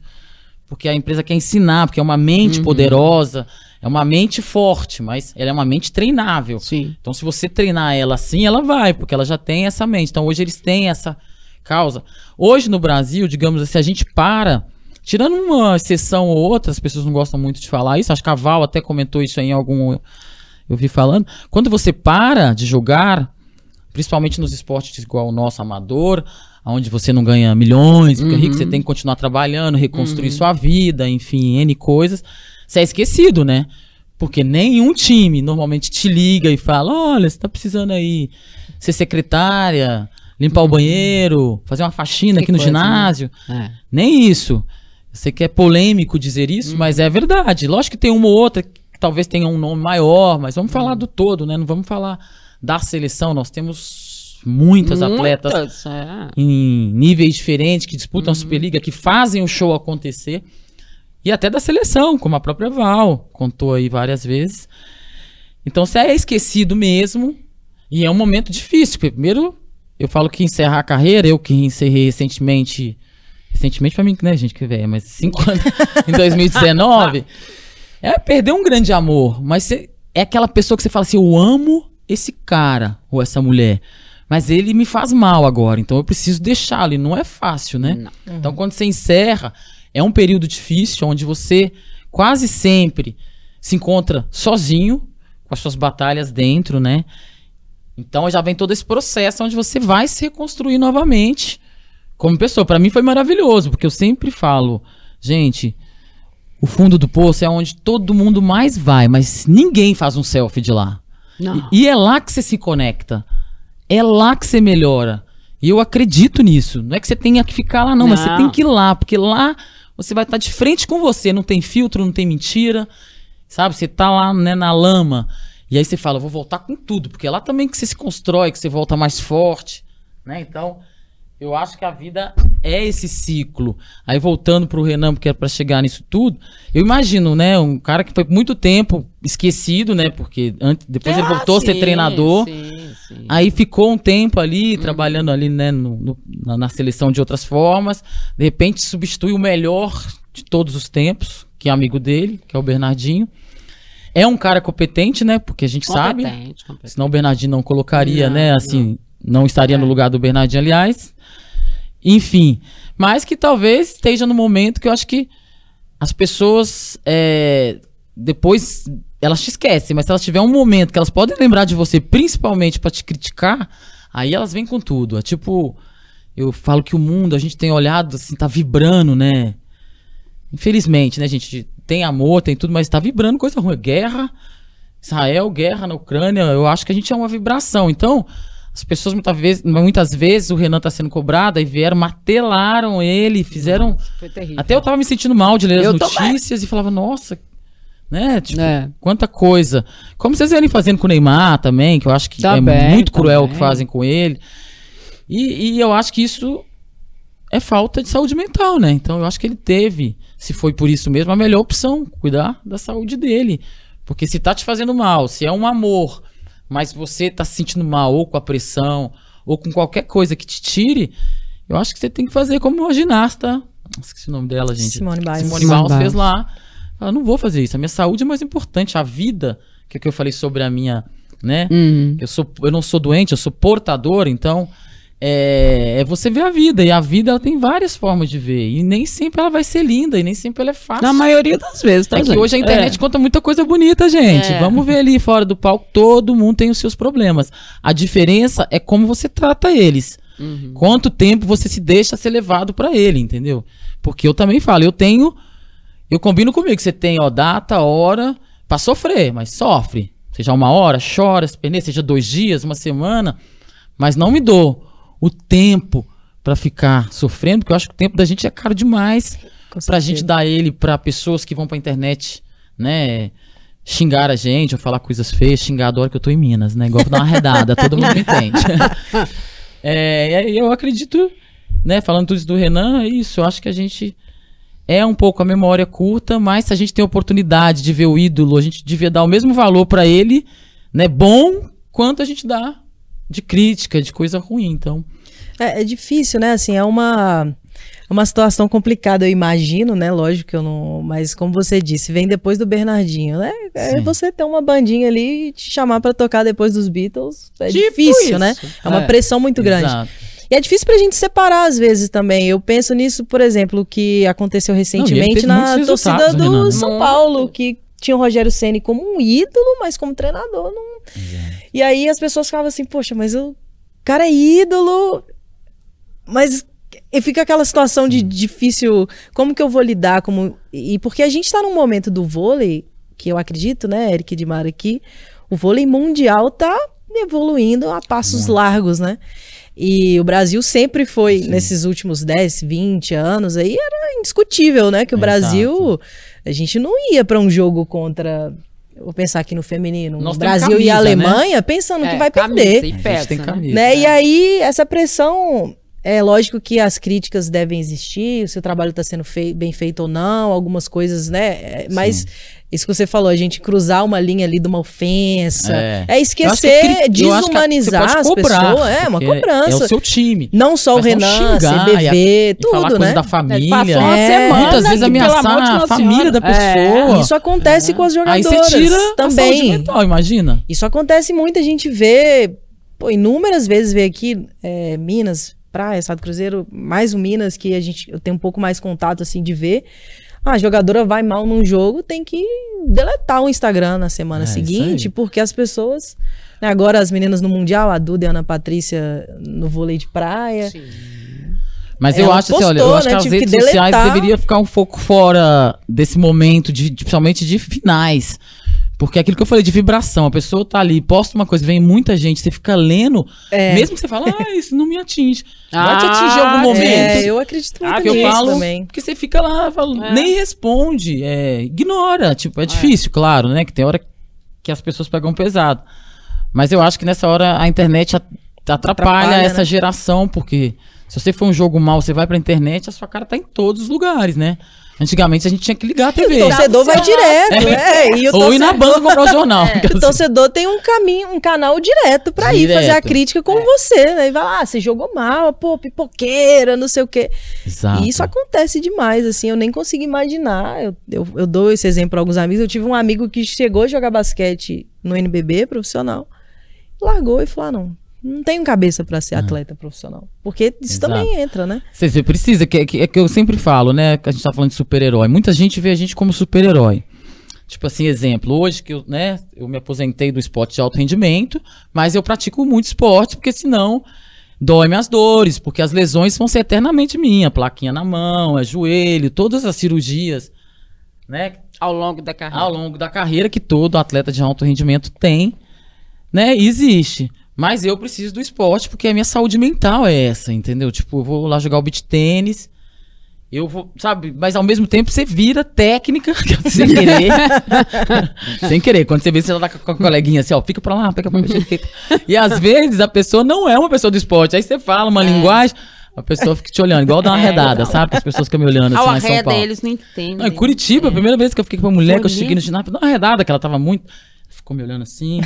Porque a empresa quer ensinar, porque é uma mente Uhum. poderosa, é uma mente forte, mas ela é uma mente treinável. Sim. Então, se você treinar ela assim, ela vai, porque ela já tem essa mente. Então, hoje eles têm essa causa. Hoje no Brasil, digamos assim, a gente para, tirando uma exceção ou outra, as pessoas não gostam muito de falar isso, acho que a Val até comentou isso aí em algum. Eu vi falando. Quando você para de jogar, principalmente nos esportes igual o nosso amador, onde você não ganha milhões, fica rico, você tem que continuar trabalhando, reconstruir sua vida, enfim, N coisas. Você é esquecido, né? Porque nenhum time normalmente te liga e fala: olha, você tá precisando aí ser secretária, limpar o banheiro, fazer uma faxina Que aqui no coisa, né? ginásio. É. Nem isso. Eu sei que é polêmico dizer isso, mas é verdade. Lógico que tem uma ou outra que talvez tenha um nome maior, mas vamos falar do todo, né? Não vamos falar da seleção. Nós temos muitas atletas Muitas, é. em níveis diferentes que disputam a Superliga, que fazem o show acontecer. E até da seleção, como a própria Val contou aí várias vezes. Então você é esquecido mesmo. E é um momento difícil. Primeiro, eu falo que encerrar a carreira, eu que encerrei recentemente. Recentemente pra mim, né, gente, que velho, mas cinco anos em 2019. É perder um grande amor. Mas você- é aquela pessoa que você fala assim: eu amo esse cara ou essa mulher. Mas ele me faz mal agora, então eu preciso deixá-lo. E não é fácil, né? Não. Então, quando você encerra, é um período difícil onde você quase sempre se encontra sozinho, com as suas batalhas dentro, né? Então já vem todo esse processo onde você vai se reconstruir novamente como pessoa. Pra mim foi maravilhoso, porque eu sempre falo, gente, o fundo do poço é onde todo mundo mais vai, mas ninguém faz um selfie de lá. Não. E, e é lá que você se conecta. É lá que você melhora. E eu acredito nisso. Não é que você tenha que ficar lá, não, mas você Não. tem que ir lá, porque lá você vai estar de frente com você. Não tem filtro, não tem mentira. Sabe? Você tá lá né, na lama. E aí você fala, vou voltar com tudo, porque é lá também que você se constrói, que você volta mais forte. Né? Então, eu acho que a vida é esse ciclo. Aí voltando pro Renan, porque é para chegar nisso tudo, eu imagino, né, um cara que foi muito tempo esquecido, né, porque antes, depois ele Ah, voltou a ser sim, treinador. sim, sim. Aí ficou um tempo ali, trabalhando ali, né, no- no- na, na seleção de outras formas. De repente substitui o melhor de todos os tempos, que é amigo dele, que é o Bernardinho. É um cara competente, né, porque a gente sabe. Competente, competente. Senão o Bernardinho não colocaria, Não, né? Assim, não, estaria no É. lugar do Bernardinho, aliás. Enfim. Mas que talvez esteja no momento que eu acho que as pessoas é, depois elas te esquecem, mas se elas tiverem um momento que elas podem lembrar de você, principalmente pra te criticar, aí elas vêm com tudo. É tipo, eu falo que o mundo, a gente tem olhado assim, tá vibrando, né? Infelizmente, né, gente? Tem amor, tem tudo, mas tá vibrando coisa ruim. Guerra, Israel, guerra na Ucrânia, eu acho que a gente é uma vibração. Então, as pessoas muitas vezes, muitas vezes o Renan tá sendo cobrado e vieram, martelaram ele, fizeram. Foi terrível. Até eu tava me sentindo mal de ler as Eu também. notícias e falava, nossa, né? Tipo, É. quanta coisa. Como vocês verem fazendo com o Neymar também, que eu acho que é muito cruel o que fazem com ele. E, e eu acho que isso é falta de saúde mental, né? Então eu acho que ele teve, se foi por isso mesmo, a melhor opção, cuidar da saúde dele. Porque se tá te fazendo mal, se é um amor, mas você tá se sentindo mal, ou com a pressão, ou com qualquer coisa que te tire, eu acho que você tem que fazer como a ginasta. Esqueci o nome dela, gente. Simone Biles. Simone Simone Biles fez lá. Ela não vou fazer isso. A minha saúde é mais importante. A vida, que é que eu falei sobre a minha, né? Uhum. Eu, sou, eu não sou doente, eu sou portador, então é, é você ver a vida. E a vida ela tem várias formas de ver. E nem sempre ela vai ser linda, e nem sempre ela é fácil. Na maioria das vezes, tá, É que gente? hoje a internet É. conta muita coisa bonita, gente. É. Vamos ver ali fora do palco, todo mundo tem os seus problemas. A diferença é como você trata eles. Uhum. Quanto tempo você se deixa ser levado pra ele, entendeu? Porque eu também falo, eu tenho. Eu combino comigo, você tem, ó, data, hora, pra sofrer, mas sofre. Seja uma hora, chora, se perder, seja dois dias, uma semana, mas não me dou o tempo pra ficar sofrendo, porque eu acho que o tempo da gente é caro demais pra certeza. gente dar ele pra pessoas que vão pra internet, né? Xingar a gente, ou falar coisas feias, xingar adoro que eu tô em Minas, né? Igual dar uma redada, todo mundo me entende. É, e aí eu acredito, né? Falando tudo isso do Renan, é isso. Eu acho que a gente é um pouco a memória curta, mas se a gente tem a oportunidade de ver o ídolo, a gente devia dar o mesmo valor pra ele, né? Bom, quanto a gente dá de crítica, de coisa ruim. Então, É, é difícil, né? Assim, é uma, é uma situação complicada, eu imagino, né? Lógico que eu não. Mas como você disse, vem depois do Bernardinho, né? É você ter uma bandinha ali e te chamar pra tocar depois dos Beatles. É Tipo difícil, isso. né? É uma É. pressão muito grande. exato. E é difícil pra gente separar às vezes também. Eu penso nisso, por exemplo, que aconteceu recentemente teve na torcida resultados, do Renan. São. Paulo, que tinha o Rogério Ceni como um ídolo, mas como treinador não. E aí as pessoas ficavam assim, poxa, mas o cara é ídolo, mas e fica aquela situação de difícil, como que eu vou lidar como e porque a gente tá num momento do vôlei que eu acredito, né, Eric de Mara aqui, o vôlei mundial tá evoluindo a passos largos, né? E o Brasil sempre foi, Sim. nesses últimos 10, 20 anos aí, era indiscutível, né? Que o Exato. Brasil, a gente não ia para um jogo contra, vou pensar aqui no feminino, Nós Brasil e a camisa, né? Alemanha, pensando que É, vai camisa perder e A gente pesa, tem né? camisa. né? E aí, essa pressão. É lógico que as críticas devem existir, se o trabalho está sendo fei- bem feito ou não, algumas coisas, né? É, Mas isso que você falou, a gente cruzar uma linha ali de uma ofensa, É. é, esquecer, desumanizar as pessoas. É, uma cobrança. É o seu time. Não só o Mas não Renan, xingar CBV, e tudo, falar né? coisa da família. Passou uma É, semana. Muitas vezes ameaçar a família da Senhora. pessoa. Isso acontece com as Aí jogadoras você tira a saúde também. mental, imagina. Isso acontece muito, a gente vê, pô, inúmeras vezes vê aqui, é, Minas, Praia, Estado Cruzeiro, mais o Minas, que a gente, eu tenho um pouco mais contato, assim, de ver. Ah, a jogadora vai mal num jogo, tem que deletar o Instagram na semana É, seguinte, porque as pessoas... né, agora as meninas no Mundial, a Duda e a Ana Patrícia no vôlei de praia. Sim. Mas eu Ela acho assim, olha, eu postou, acho né, que as tive que redes sociais deveriam ficar um pouco fora desse momento, de, de- principalmente de finais. Porque é aquilo que eu falei de vibração, a pessoa tá ali, posta uma coisa, vem muita gente, você fica lendo, É. mesmo que você fala, ah, isso não me atinge. Vai te Ah, atingir em algum é, momento. É, eu acredito muito Ah, que eu nisso falo, também. porque você fica lá, fala, É. nem responde, é, ignora. Tipo, é difícil, claro, né? Que tem hora que as pessoas pegam pesado. Mas eu acho que nessa hora a internet at- atrapalha, Atrapalha, essa né? geração, porque se você for um jogo mal, você vai pra internet, a sua cara tá em todos os lugares, né? Antigamente a gente tinha que ligar a TV. O torcedor vai direto, É. é. E o Ou ir na torcedor- banca comprar o jornal. O torcedor tem um caminho, um canal direto pra ir fazer a crítica com você, né? E vai lá, ah, você jogou mal, pô, pipoqueira, não sei o quê. Exato. E isso acontece demais, assim, eu nem consigo imaginar. Eu, eu, eu dou esse exemplo pra alguns amigos. Eu tive um amigo que chegou a jogar basquete no NBB profissional, largou e falou: ah, não, não tenho cabeça pra ser atleta profissional. Porque isso Exato. também entra, né? Você precisa, que, que, é que eu sempre falo, né? Que a gente tá falando de super-herói. Muita gente vê a gente como super-herói. Tipo assim, exemplo, hoje que eu, né, eu me aposentei do esporte de alto rendimento, mas eu pratico muito esporte, porque senão dói minhas dores, porque as lesões vão ser eternamente minha, plaquinha na mão, é joelho, todas as cirurgias, né, Ao longo da carreira. ao longo da carreira que todo atleta de alto rendimento tem, né? Existe. Mas eu preciso do esporte porque a minha saúde mental é essa, entendeu? Tipo, eu vou lá jogar o beach tênis, eu vou, sabe? Mas ao mesmo tempo você vira técnica, sem querer. sem querer. Quando você vê, você tá com a coleguinha assim, ó, fica pra lá, pega pra lá. E às vezes a pessoa não é uma pessoa do esporte. Aí você fala uma linguagem, a pessoa fica te olhando, igual dar uma É, arredada, não. sabe? As pessoas ficam me olhando assim Ao em São Paulo. eles não entendem. Não, em Curitiba, a primeira vez que eu fiquei com uma mulher que eu Foi cheguei no nisso? ginásio, dá uma redada, que ela tava muito. Ficou me olhando assim.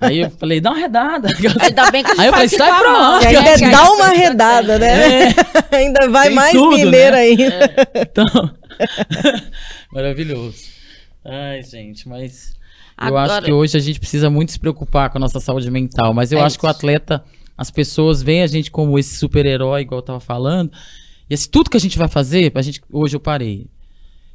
Aí eu falei, dá uma redada. Ainda bem que a gente Aí eu falei, isso sai pra lá. E né? ainda dá uma redada, né? ainda vai Tem mais tudo, mineiro né? ainda. Então. Maravilhoso. Ai, gente, mas. Eu acho Agora- que hoje a gente precisa muito se preocupar com a nossa saúde mental. Mas eu É acho que o isso. atleta, as pessoas veem a gente como esse super-herói, igual eu tava falando. E assim, tudo que a gente vai fazer, a gente, hoje eu parei.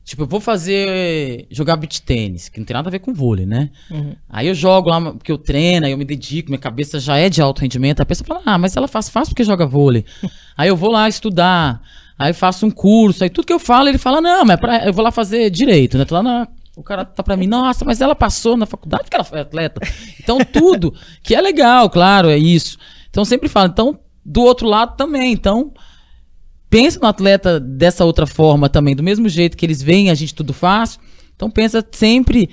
Tipo, eu vou fazer. jogar beach tênis, que não tem nada a ver com vôlei, né? Uhum. Aí eu jogo lá, porque eu treino, aí eu me dedico, minha cabeça já é de alto rendimento. A pessoa fala, ah, mas ela faz, faz porque joga vôlei. aí eu vou lá estudar, aí faço um curso, aí tudo que eu falo, ele fala, não, mas é pra- eu vou lá fazer direito, né? Tô lá na. O cara tá pra mim, nossa, mas ela passou na faculdade porque ela foi atleta. Então, tudo, que é legal, claro, é isso. Então, eu sempre falo, então, do outro lado também. Então, pensa no atleta dessa outra forma também, do mesmo jeito que eles veem a gente tudo fácil. Então pensa sempre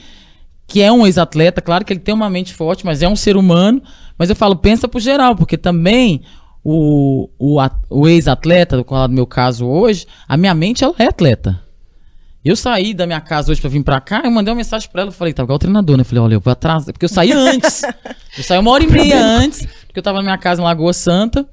que é um ex-atleta, claro que ele tem uma mente forte, mas é um ser humano. Mas eu falo, pensa pro geral, porque também o, o, o ex-atleta, qual é meu caso hoje, a minha mente ela é atleta. Eu saí da minha casa hoje pra vir pra cá, eu mandei uma mensagem pra ela, eu falei, tá igual o treinador, né? Eu falei, olha, eu vou atrasar, porque eu saí antes. eu saí uma hora e meia antes, porque eu tava na minha casa em Lagoa Santa.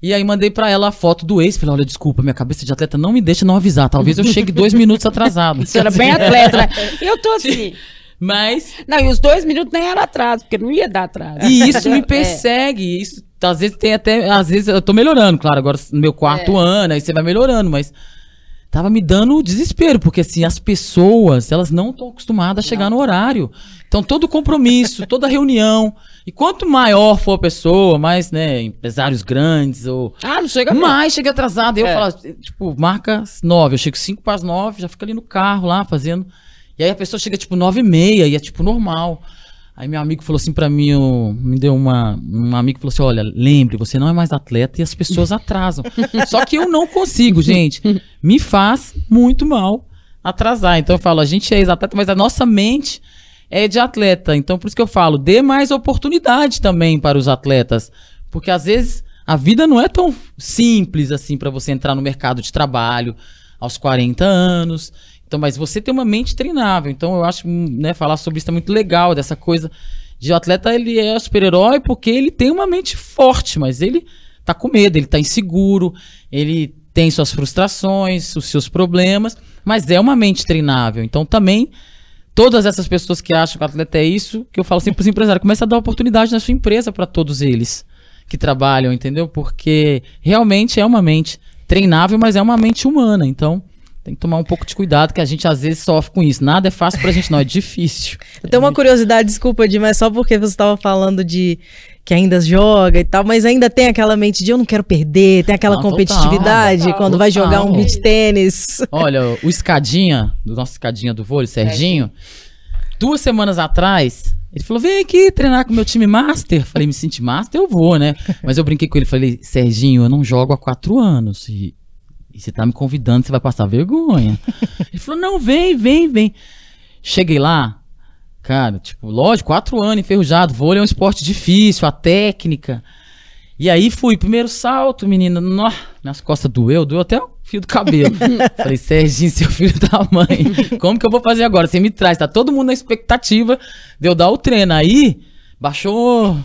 E aí mandei pra ela a foto do ex, falei, olha, desculpa, minha cabeça de atleta não me deixa não avisar, talvez eu chegue dois minutos atrasado. Você era bem atleta, né? Eu tô assim. Mas Não, e os dois minutos nem era atraso, porque não ia dar atraso. E isso me É. persegue. Isso, às vezes tem até. Às vezes eu tô melhorando, claro, agora no meu quarto É. ano, aí você vai melhorando, mas tava me dando desespero, porque assim, as pessoas, elas não estão acostumadas a chegar no horário. Então, todo compromisso, toda reunião. E quanto maior for a pessoa, mais, né, empresários grandes ou. Ah, não chega mais. Chega atrasado. Eu É. falo, tipo, marca nove. Eu chego cinco para as nove, já fica ali no carro lá fazendo. E aí a pessoa chega tipo nove e meia e é tipo normal. Aí meu amigo falou assim pra mim, eu- me deu uma. Um amigo falou assim: olha, lembre, você não é mais atleta e as pessoas atrasam. Só que eu não consigo, gente. Me faz muito mal atrasar. Então eu falo, a gente é ex-atleta, mas a nossa mente é de atleta. Então por isso que eu falo, dê mais oportunidade também para os atletas. Porque às vezes a vida não é tão simples assim para você entrar no mercado de trabalho aos 40 anos. Então, mas você tem uma mente treinável. Então, eu acho, hum, né, falar sobre isso é muito legal, dessa coisa de o atleta, ele é super-herói porque ele tem uma mente forte, mas ele tá com medo, ele tá inseguro, ele tem suas frustrações, os seus problemas, mas é uma mente treinável. Então, também, todas essas pessoas que acham que o atleta é isso, que eu falo sempre para os empresários, começa a dar oportunidade na sua empresa para todos eles que trabalham, entendeu? Porque realmente é uma mente treinável, mas é uma mente humana. Então, tem que tomar um pouco de cuidado, que a gente às vezes sofre com isso. Nada é fácil pra gente, não, é difícil. Eu tenho uma curiosidade, desculpa, Di, mas só porque você estava falando de que ainda joga e tal, mas ainda tem aquela mente de eu não quero perder, tem aquela Ah, total, competitividade total, quando vai jogar um total. beach tênis. Olha, o escadinha, do nosso escadinha do vôlei, Serginho, duas semanas atrás, ele falou: vem aqui treinar com o meu time master. Falei, me senti master, eu vou, né? Mas eu brinquei com ele, falei, Serginho, eu não jogo há quatro anos. E, e você tá me convidando, você vai passar vergonha. ele falou: não, vem, vem, vem. Cheguei lá, cara, tipo, lógico, quatro anos enferrujado, vôlei é um esporte difícil, a técnica. E aí fui, primeiro salto, menina, nó, nas costas doeu, doeu até o fio do cabelo. Falei, Serginho, seu filho da mãe, como que eu vou fazer agora? Você me traz, tá todo mundo na expectativa de eu dar o treino. Aí, baixou,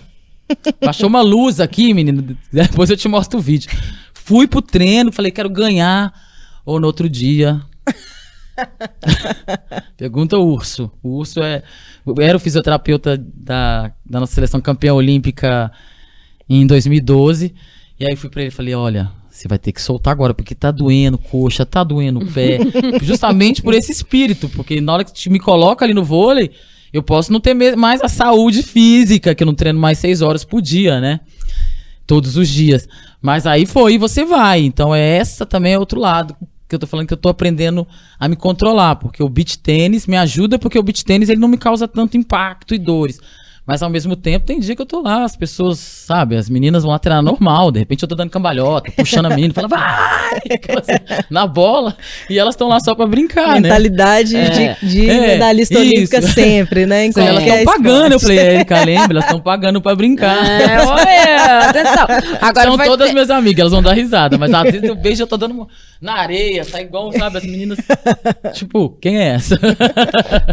baixou uma luz aqui, menina, depois eu te mostro o vídeo. Fui pro treino, falei, quero ganhar. Ou no outro dia... Pergunta o Urso. O Urso é, era o fisioterapeuta da, da nossa seleção campeã olímpica em 2012. E aí fui pra ele e falei: olha, você vai ter que soltar agora, porque tá doendo coxa, tá doendo o pé. Justamente por esse espírito, porque na hora que te me coloca ali no vôlei, eu posso não ter mais a saúde física, que eu não treino mais seis horas por dia, né? Todos os dias. Mas aí foi você vai. Então, é essa também é outro lado que eu tô falando que eu tô aprendendo a me controlar, porque o beach tênis me ajuda, porque o beach tênis ele não me causa tanto impacto e dores. Mas ao mesmo tempo, tem dia que eu tô lá, as pessoas, sabe, as meninas vão lá treinar normal, de repente eu tô dando cambalhota, puxando a menina, fala, vai! Assim, Na bola, e elas estão lá só pra brincar, né? Mentalidade É. de, de É, medalhista olímpica sempre, né? Em Sim, elas estão pagando, eu falei, Erika, lembra, elas estão pagando pra brincar. É, olha, atenção. Agora São todas ter- minhas amigas, elas vão dar risada, mas às vezes eu vejo eu tô dando na areia, tá igual, sabe, as meninas. tipo, quem é essa?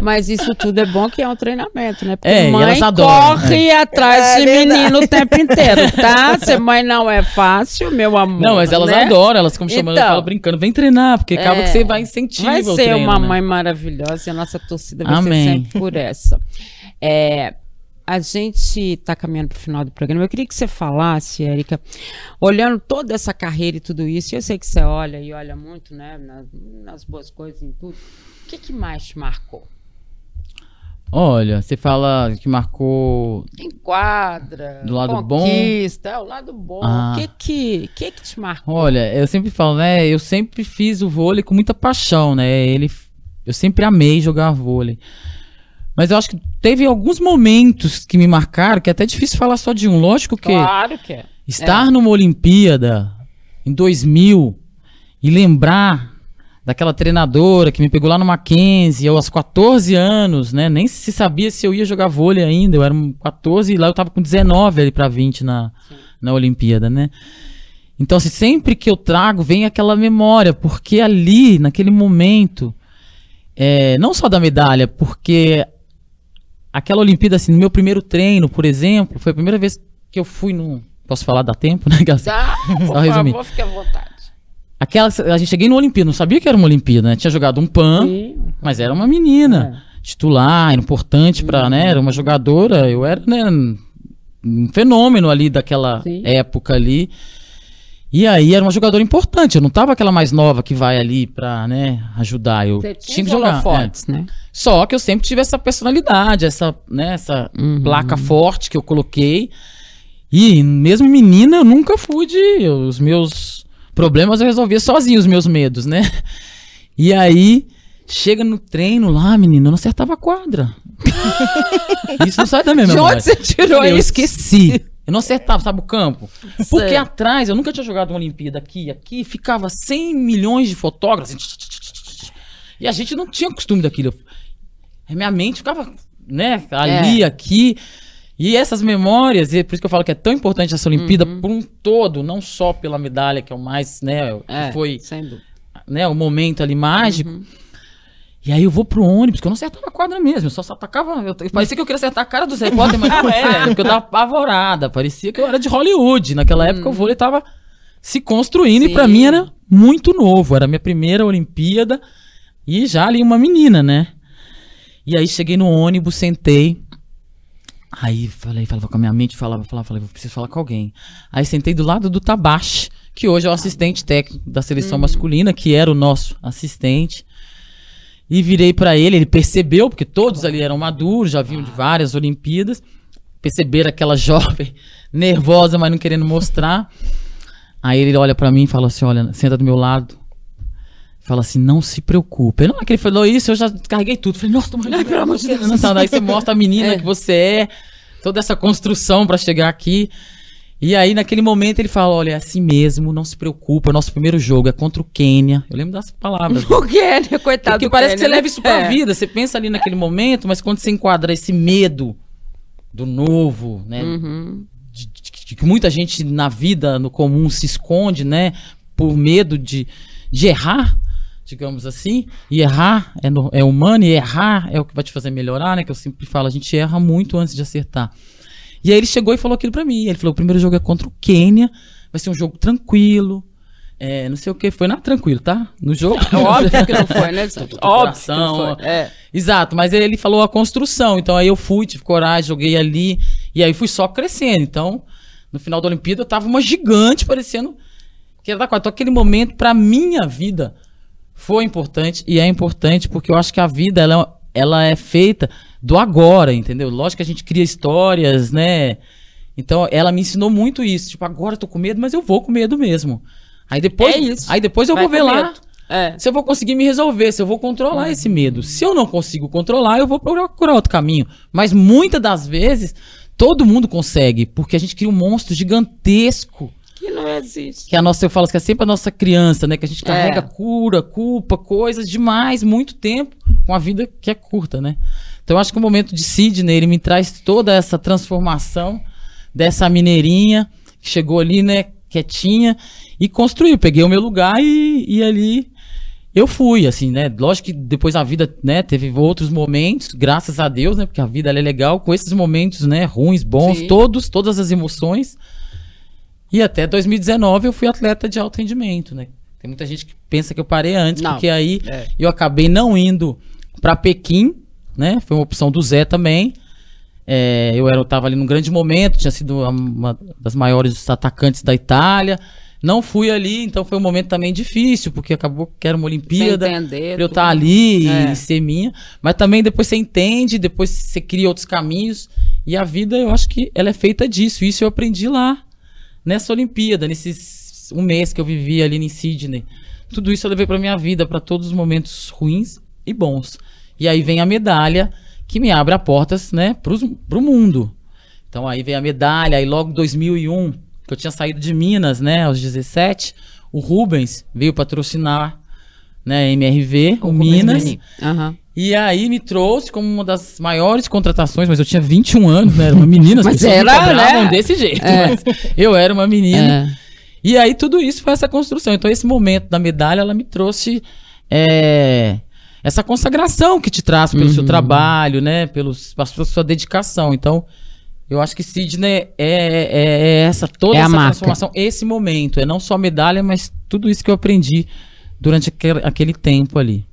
Mas isso tudo é bom que é um treinamento, né? Porque É, e mãe elas adoram, corre atrás É de menino o tempo inteiro, tá? Ser mãe não é fácil, meu amor. Não, mas elas né? adoram, elas ficam me chamando, Então. falo brincando, vem treinar, porque acaba É. que você vai incentivar Vai o ser treino, uma né? mãe maravilhosa e a nossa torcida vai Amém. ser sempre por essa. É, a gente está caminhando para o final do programa. Eu queria que você falasse, Érica, olhando toda essa carreira e tudo isso, e eu sei que você olha e olha muito, né, nas, nas boas coisas em tudo. O que, que mais te marcou? Olha, você fala que marcou. Enquadra, Do lado bom? conquista, é o lado bom. Ah. O que que, que que te marcou? Olha, eu sempre falo, né? Eu sempre fiz o vôlei com muita paixão, né? Ele, eu sempre amei jogar vôlei. Mas eu acho que teve alguns momentos que me marcaram, que é até difícil falar só de um. Lógico que Claro que é. estar numa Olimpíada em 2000 e lembrar daquela treinadora que me pegou lá no Mackenzie, eu aos 14 anos, né? Nem se sabia se eu ia jogar vôlei ainda. Eu era um 14 e lá eu tava com 19 ali pra 20 na, na Olimpíada, né? Então, assim, sempre que eu trago, vem aquela memória, porque ali, naquele momento, é, não só da medalha, porque aquela Olimpíada, assim, no meu primeiro treino, por exemplo, foi a primeira vez que eu fui no. Posso falar? Dá tempo, né, Garcia? Dá, por favor, fique à vontade. Aquela, a gente cheguei no Olimpíada, não sabia que era uma Olimpíada, né? Tinha jogado um PAN, Sim. mas era uma menina. Titular, era importante pra, né? Era uma jogadora, eu era, né? Um fenômeno ali daquela Sim. época ali. E aí era uma jogadora importante, eu não tava aquela mais nova que vai ali pra, né, ajudar. Eu Você tinha que jogar. é. holofotes, né? Só que eu sempre tive essa personalidade, essa, né, essa Uhum. placa forte que eu coloquei. E mesmo menina, eu nunca fui de. Os meus problemas eu resolvia sozinho, os meus medos, né? E aí, chega no treino lá, menina, eu não acertava a quadra. isso não sai da minha De memória. onde você tirou eu isso? esqueci. Eu não acertava, sabe, o campo. Porque atrás, eu nunca tinha jogado uma Olimpíada aqui, aqui, ficava 100 milhões de fotógrafos. assim, E a gente não tinha costume daquilo. Minha mente ficava, né, ali, aqui. E essas memórias, e por isso que eu falo que é tão importante essa Olimpíada por um todo, não só pela medalha, que é o mais, né, que É, foi né, o momento ali mágico. E aí eu vou pro ônibus, que eu não acertava a quadra mesmo, eu só só atacava. Eu, parecia que eu queria acertar a cara dos repórteres, mas não era, porque eu tava apavorada. Parecia que eu era de Hollywood. Naquela época o vôlei tava se construindo e pra Sim. mim era muito novo. Era a minha primeira Olimpíada e já ali uma menina, né? E aí cheguei no ônibus, sentei. Aí falei, falava com a minha mente, falava, falava, falei, preciso falar com alguém. Aí sentei do lado do Tabashi, que hoje é o assistente técnico da seleção masculina, que era o nosso assistente. E virei pra ele, ele percebeu, porque todos ali eram maduros, já vinham de várias Olimpíadas. Perceberam aquela jovem nervosa, mas não querendo mostrar. Aí ele olha pra mim e fala assim: Olha, senta do meu lado. Fala assim, não se preocupe. Na hora que ele falou isso, eu já descarreguei tudo. Falei, nossa, mas não, pelo amor de Deus. Não, daí você mostra a menina que você é, toda essa construção pra chegar aqui. E aí, naquele momento, ele fala: Olha, é assim mesmo, não se preocupa. Nosso primeiro jogo é contra o Quênia. Eu lembro das palavras. O Kenny, coitado Porque do parece que você Kenny, né? leva isso pra É. vida. Você pensa ali naquele momento, mas quando você enquadra esse medo do novo, né? Uhum. de, de- de que muita gente na vida, no comum, se esconde, né? Por medo de, de errar, digamos assim. E errar é, no- é humano, e errar é o que vai te fazer melhorar, né? Que eu sempre falo, a gente erra muito antes de acertar. E aí ele chegou e falou aquilo pra mim. Ele falou: o primeiro jogo é contra o Quênia, vai ser um jogo tranquilo. É, não sei o que, foi nada tranquilo, tá? No jogo. É óbvio que não foi, né? Óbvio coração, que ó. não foi. É. Exato, mas ele falou a construção. Então aí eu fui, tive coragem, joguei ali. E aí fui só crescendo. Então, no final da Olimpíada, eu tava uma gigante, parecendo que era da quadra. Então, aquele momento, pra minha vida, foi importante. E é importante porque eu acho que a vida, ela, ela é feita do agora, entendeu? Lógico que a gente cria histórias, né? Então, ela me ensinou muito isso. Tipo, agora eu tô com medo, mas eu vou com medo mesmo. Aí depois, É isso. aí depois eu Vai vou ver lá. É. se eu vou conseguir me resolver, se eu vou controlar esse medo. Se eu não consigo controlar, eu vou procurar outro caminho. Mas muitas das vezes, todo mundo consegue, porque a gente cria um monstro gigantesco. Que não existe. Que é a nossa, eu falo que é sempre a nossa criança, né? Que a gente É. carrega cura, culpa, coisas demais, muito tempo, com a vida que é curta, né? Então eu acho que o momento de Sidney, ele me traz toda essa transformação dessa mineirinha que chegou ali, né, quietinha, e construiu. Peguei o meu lugar e, e ali eu fui, assim, né? Lógico que depois a vida, né, teve outros momentos, graças a Deus, né? Porque a vida é legal, com esses momentos, né, ruins, bons, Sim. todos, todas as emoções. E até 2019 eu fui atleta de alto rendimento, né? Tem muita gente que pensa que eu parei antes, Não. porque aí É. eu acabei não indo pra Pequim, né? Foi uma opção do Zé também. É, eu era, eu tava ali num grande momento, tinha sido uma das maiores atacantes da Itália. Não fui ali, então foi um momento também difícil, porque acabou que era uma Olimpíada. Entender, pra eu estar ali É. e ser minha. Mas também depois você entende, depois você cria outros caminhos. E a vida, eu acho que ela é feita disso. Isso eu aprendi lá, nessa Olimpíada, nesses um mês que eu vivi ali em Sydney. Tudo isso eu levei pra minha vida, pra todos os momentos ruins e bons. E aí vem a medalha que me abre as portas, né, pros, pro mundo. Então aí vem a medalha, aí logo em 2001, que eu tinha saído de Minas, né, aos 17, o Rubens veio patrocinar, né, MRV, o, Minas. Mini. E aí me trouxe como uma das maiores contratações, mas eu tinha 21 anos, né? Era uma menina, as Mas pessoas era, né? desse jeito. É. Mas eu era uma menina. É. E aí tudo isso foi essa construção. Então esse momento da medalha, ela me trouxe é, essa consagração que te traz pelo seu trabalho, né? Pelos, pela sua dedicação. Então, eu acho que Sidney é, é, é essa toda É a essa marca. transformação, esse momento. É não só medalha, mas tudo isso que eu aprendi durante aquele, aquele tempo ali.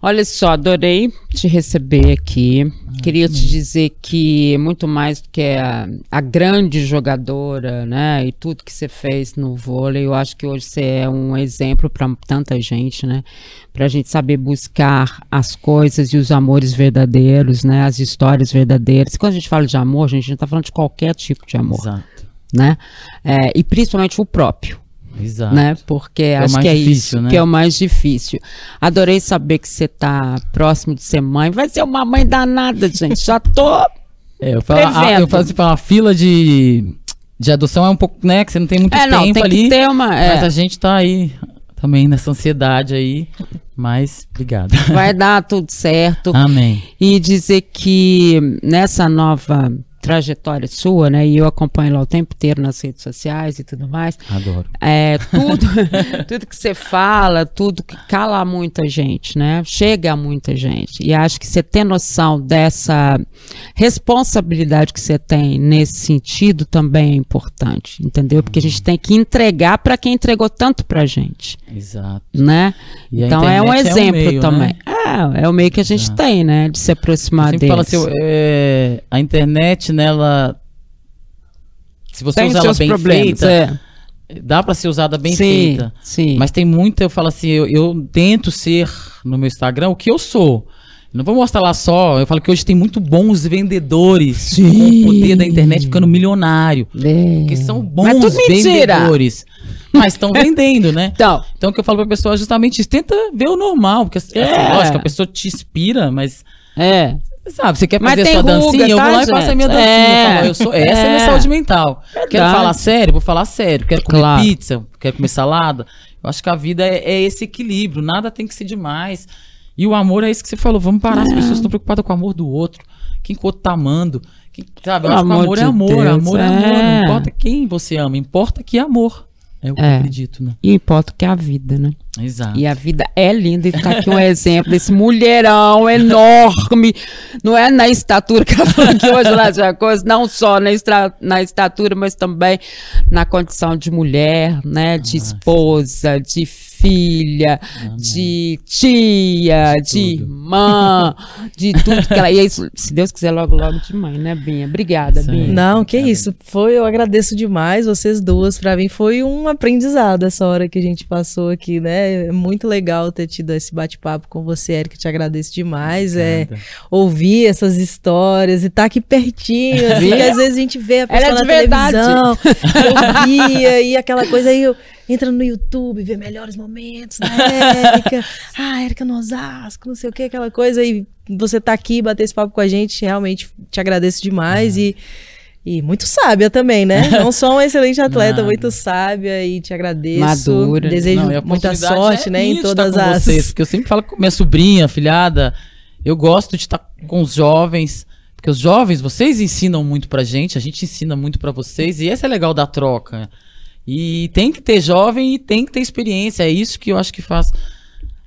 Olha só, adorei te receber aqui. Queria te dizer que muito mais do que a, a grande jogadora, né, e tudo que você fez no vôlei, eu acho que hoje você é um exemplo para tanta gente, né, para a gente saber buscar as coisas e os amores verdadeiros, né, as histórias verdadeiras. Quando a gente fala de amor, gente, a gente não está falando de qualquer tipo de amor, Exato. né, É, e principalmente o próprio Exato. né? Porque o acho que é difícil, isso né? que é o mais difícil. Adorei saber que você tá próximo de ser mãe. Vai ser uma mãe danada, gente. Já tô. É, eu falo, ah, Prevendo. eu falo assim, a fila de, de adoção é um pouco, né? Que você não tem muito É, não, tempo tem ali. que ter uma. é, Mas a gente tá aí também nessa ansiedade aí. Mas, obrigado. vai dar tudo certo. Amém. E dizer que nessa nova trajetória sua, né? E eu acompanho lá o tempo inteiro nas redes sociais e tudo mais. Adoro. É, tudo, tudo que você fala, tudo que cala muita gente, né? Chega a muita gente. E acho que você ter noção dessa responsabilidade que você tem nesse sentido também é importante, entendeu? Porque a gente tem que entregar para quem entregou tanto pra gente, Exato. né? E então é um internet é um exemplo meio, também. né? É, é o meio que a gente Exato. tem, né? De se aproximar deles. falo assim, é, a internet, nela. Se você tem usar ela bem problemas, feita, é. dá pra ser usada bem sim, feita. Sim. Mas tem muita, eu falo assim, eu, eu tento ser no meu Instagram o que eu sou. Não vou mostrar lá só, eu falo que hoje tem muito bons vendedores com o poder da internet ficando milionário. É. Porque são bons vendedores. Mas estão vendendo, né? Então, Então o que eu falo pra pessoa é justamente isso, tenta ver o normal, porque assim, É. lógico, a pessoa te inspira, mas é. sabe, você quer fazer sua ruga, dancinha, eu tá, vou lá e faço a minha gente? dancinha. É. Eu falo, eu sou, essa é, a minha É. saúde mental. Quero Verdade. falar sério, vou falar sério. Quero comer Claro. pizza, quero comer salada. Eu acho que a vida é, é esse equilíbrio, nada tem que ser demais. E o amor é isso que você falou, vamos parar, as pessoas estão preocupadas com o amor do outro, quem que o outro tá amando. Quem, sabe, eu acho que o amor amor é amor, Deus, amor é amor, é. não importa quem você ama, importa que é amor. É o que É. eu acredito, né? E importa que é a vida, né? Exato. E a vida é linda. E tá aqui um exemplo desse mulherão enorme. Não é na estatura que ela falou aqui hoje lá de coisa, não só na, estra- na estatura, mas também na condição de mulher, né? De esposa, de filha, de tia, de, tudo. irmã, de tudo que ela. E é isso, se Deus quiser, logo, logo de mãe, né, Binha? Obrigada, Isso aí. Binha. Não, que Obrigado. isso. Foi, eu agradeço demais vocês duas. Pra mim foi um aprendizado essa hora que a gente passou aqui, né? É muito legal ter tido esse bate-papo com você, Erika. Te agradeço demais. É, ouvir essas histórias e tá aqui pertinho, assim, às vezes a gente vê a Ela é pessoa de na verdade. televisão, eu via e aquela coisa aí, eu entra no YouTube, vê melhores momentos da Érica, ah, Érica no Osasco, não sei o que, aquela coisa, e você tá aqui, bater esse papo com a gente, realmente te agradeço demais e e muito sábia também, né? Não só uma excelente atleta, muito sábia e te agradeço. Madura. Desejo Não, muita oportunidade sorte, é né, em de todas as vocês, porque eu sempre falo com minha sobrinha, filhada, eu gosto de estar com os jovens, porque os jovens, vocês ensinam muito pra gente, a gente ensina muito pra vocês, e esse é legal da troca. E tem que ter jovem e tem que ter experiência, é isso que eu acho que faz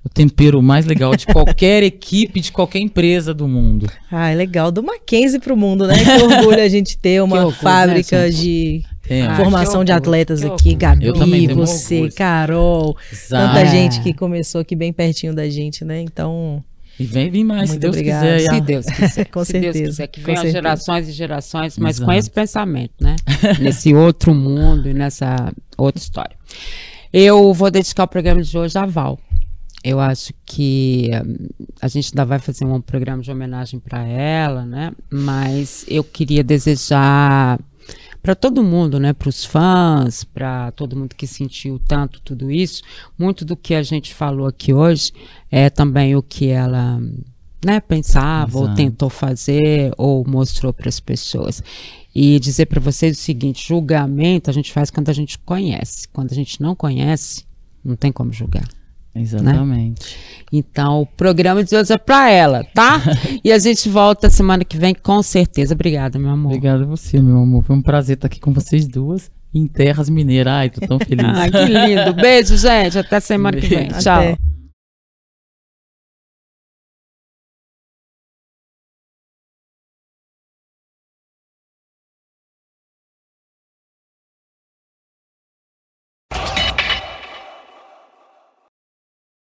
o tempero mais legal de qualquer equipe, de qualquer empresa do mundo. Ah, é legal. Do Mackenzie pro mundo, né? Que orgulho a gente ter uma orgulho, fábrica né, de Ah, formação de atletas aqui. Gabi, você. Carol. exato. Tanta gente que começou aqui bem pertinho da gente, né? Então, E vem, vem mais, se Muito Deus obrigada. quiser. a- Se Deus quiser. Com se Deus certeza, quiser, que com venham gerações e gerações, mas com Exato. esse pensamento, né? Nesse outro mundo e nessa outra história. Eu vou dedicar o programa de hoje a Val. Eu acho que hum, a gente ainda vai fazer um programa de homenagem para ela, né? Mas eu queria desejar para todo mundo, né? Para os fãs, para todo mundo que sentiu tanto tudo isso, muito do que a gente falou aqui hoje é também o que ela né, pensava ou Exato. tentou fazer ou mostrou para as pessoas. E dizer para vocês o seguinte: julgamento a gente faz quando a gente conhece. Quando a gente não conhece, não tem como julgar. Exatamente. Então, o programa de hoje é para ela, tá? e a gente volta semana que vem, com certeza. Obrigada, meu amor. Obrigado a você, meu amor. Foi um prazer estar aqui com vocês duas em Terras Mineiras. Ai, tô tão feliz. Ah, que lindo. Beijo, gente. Até semana que vem. Beijo. Tchau. até.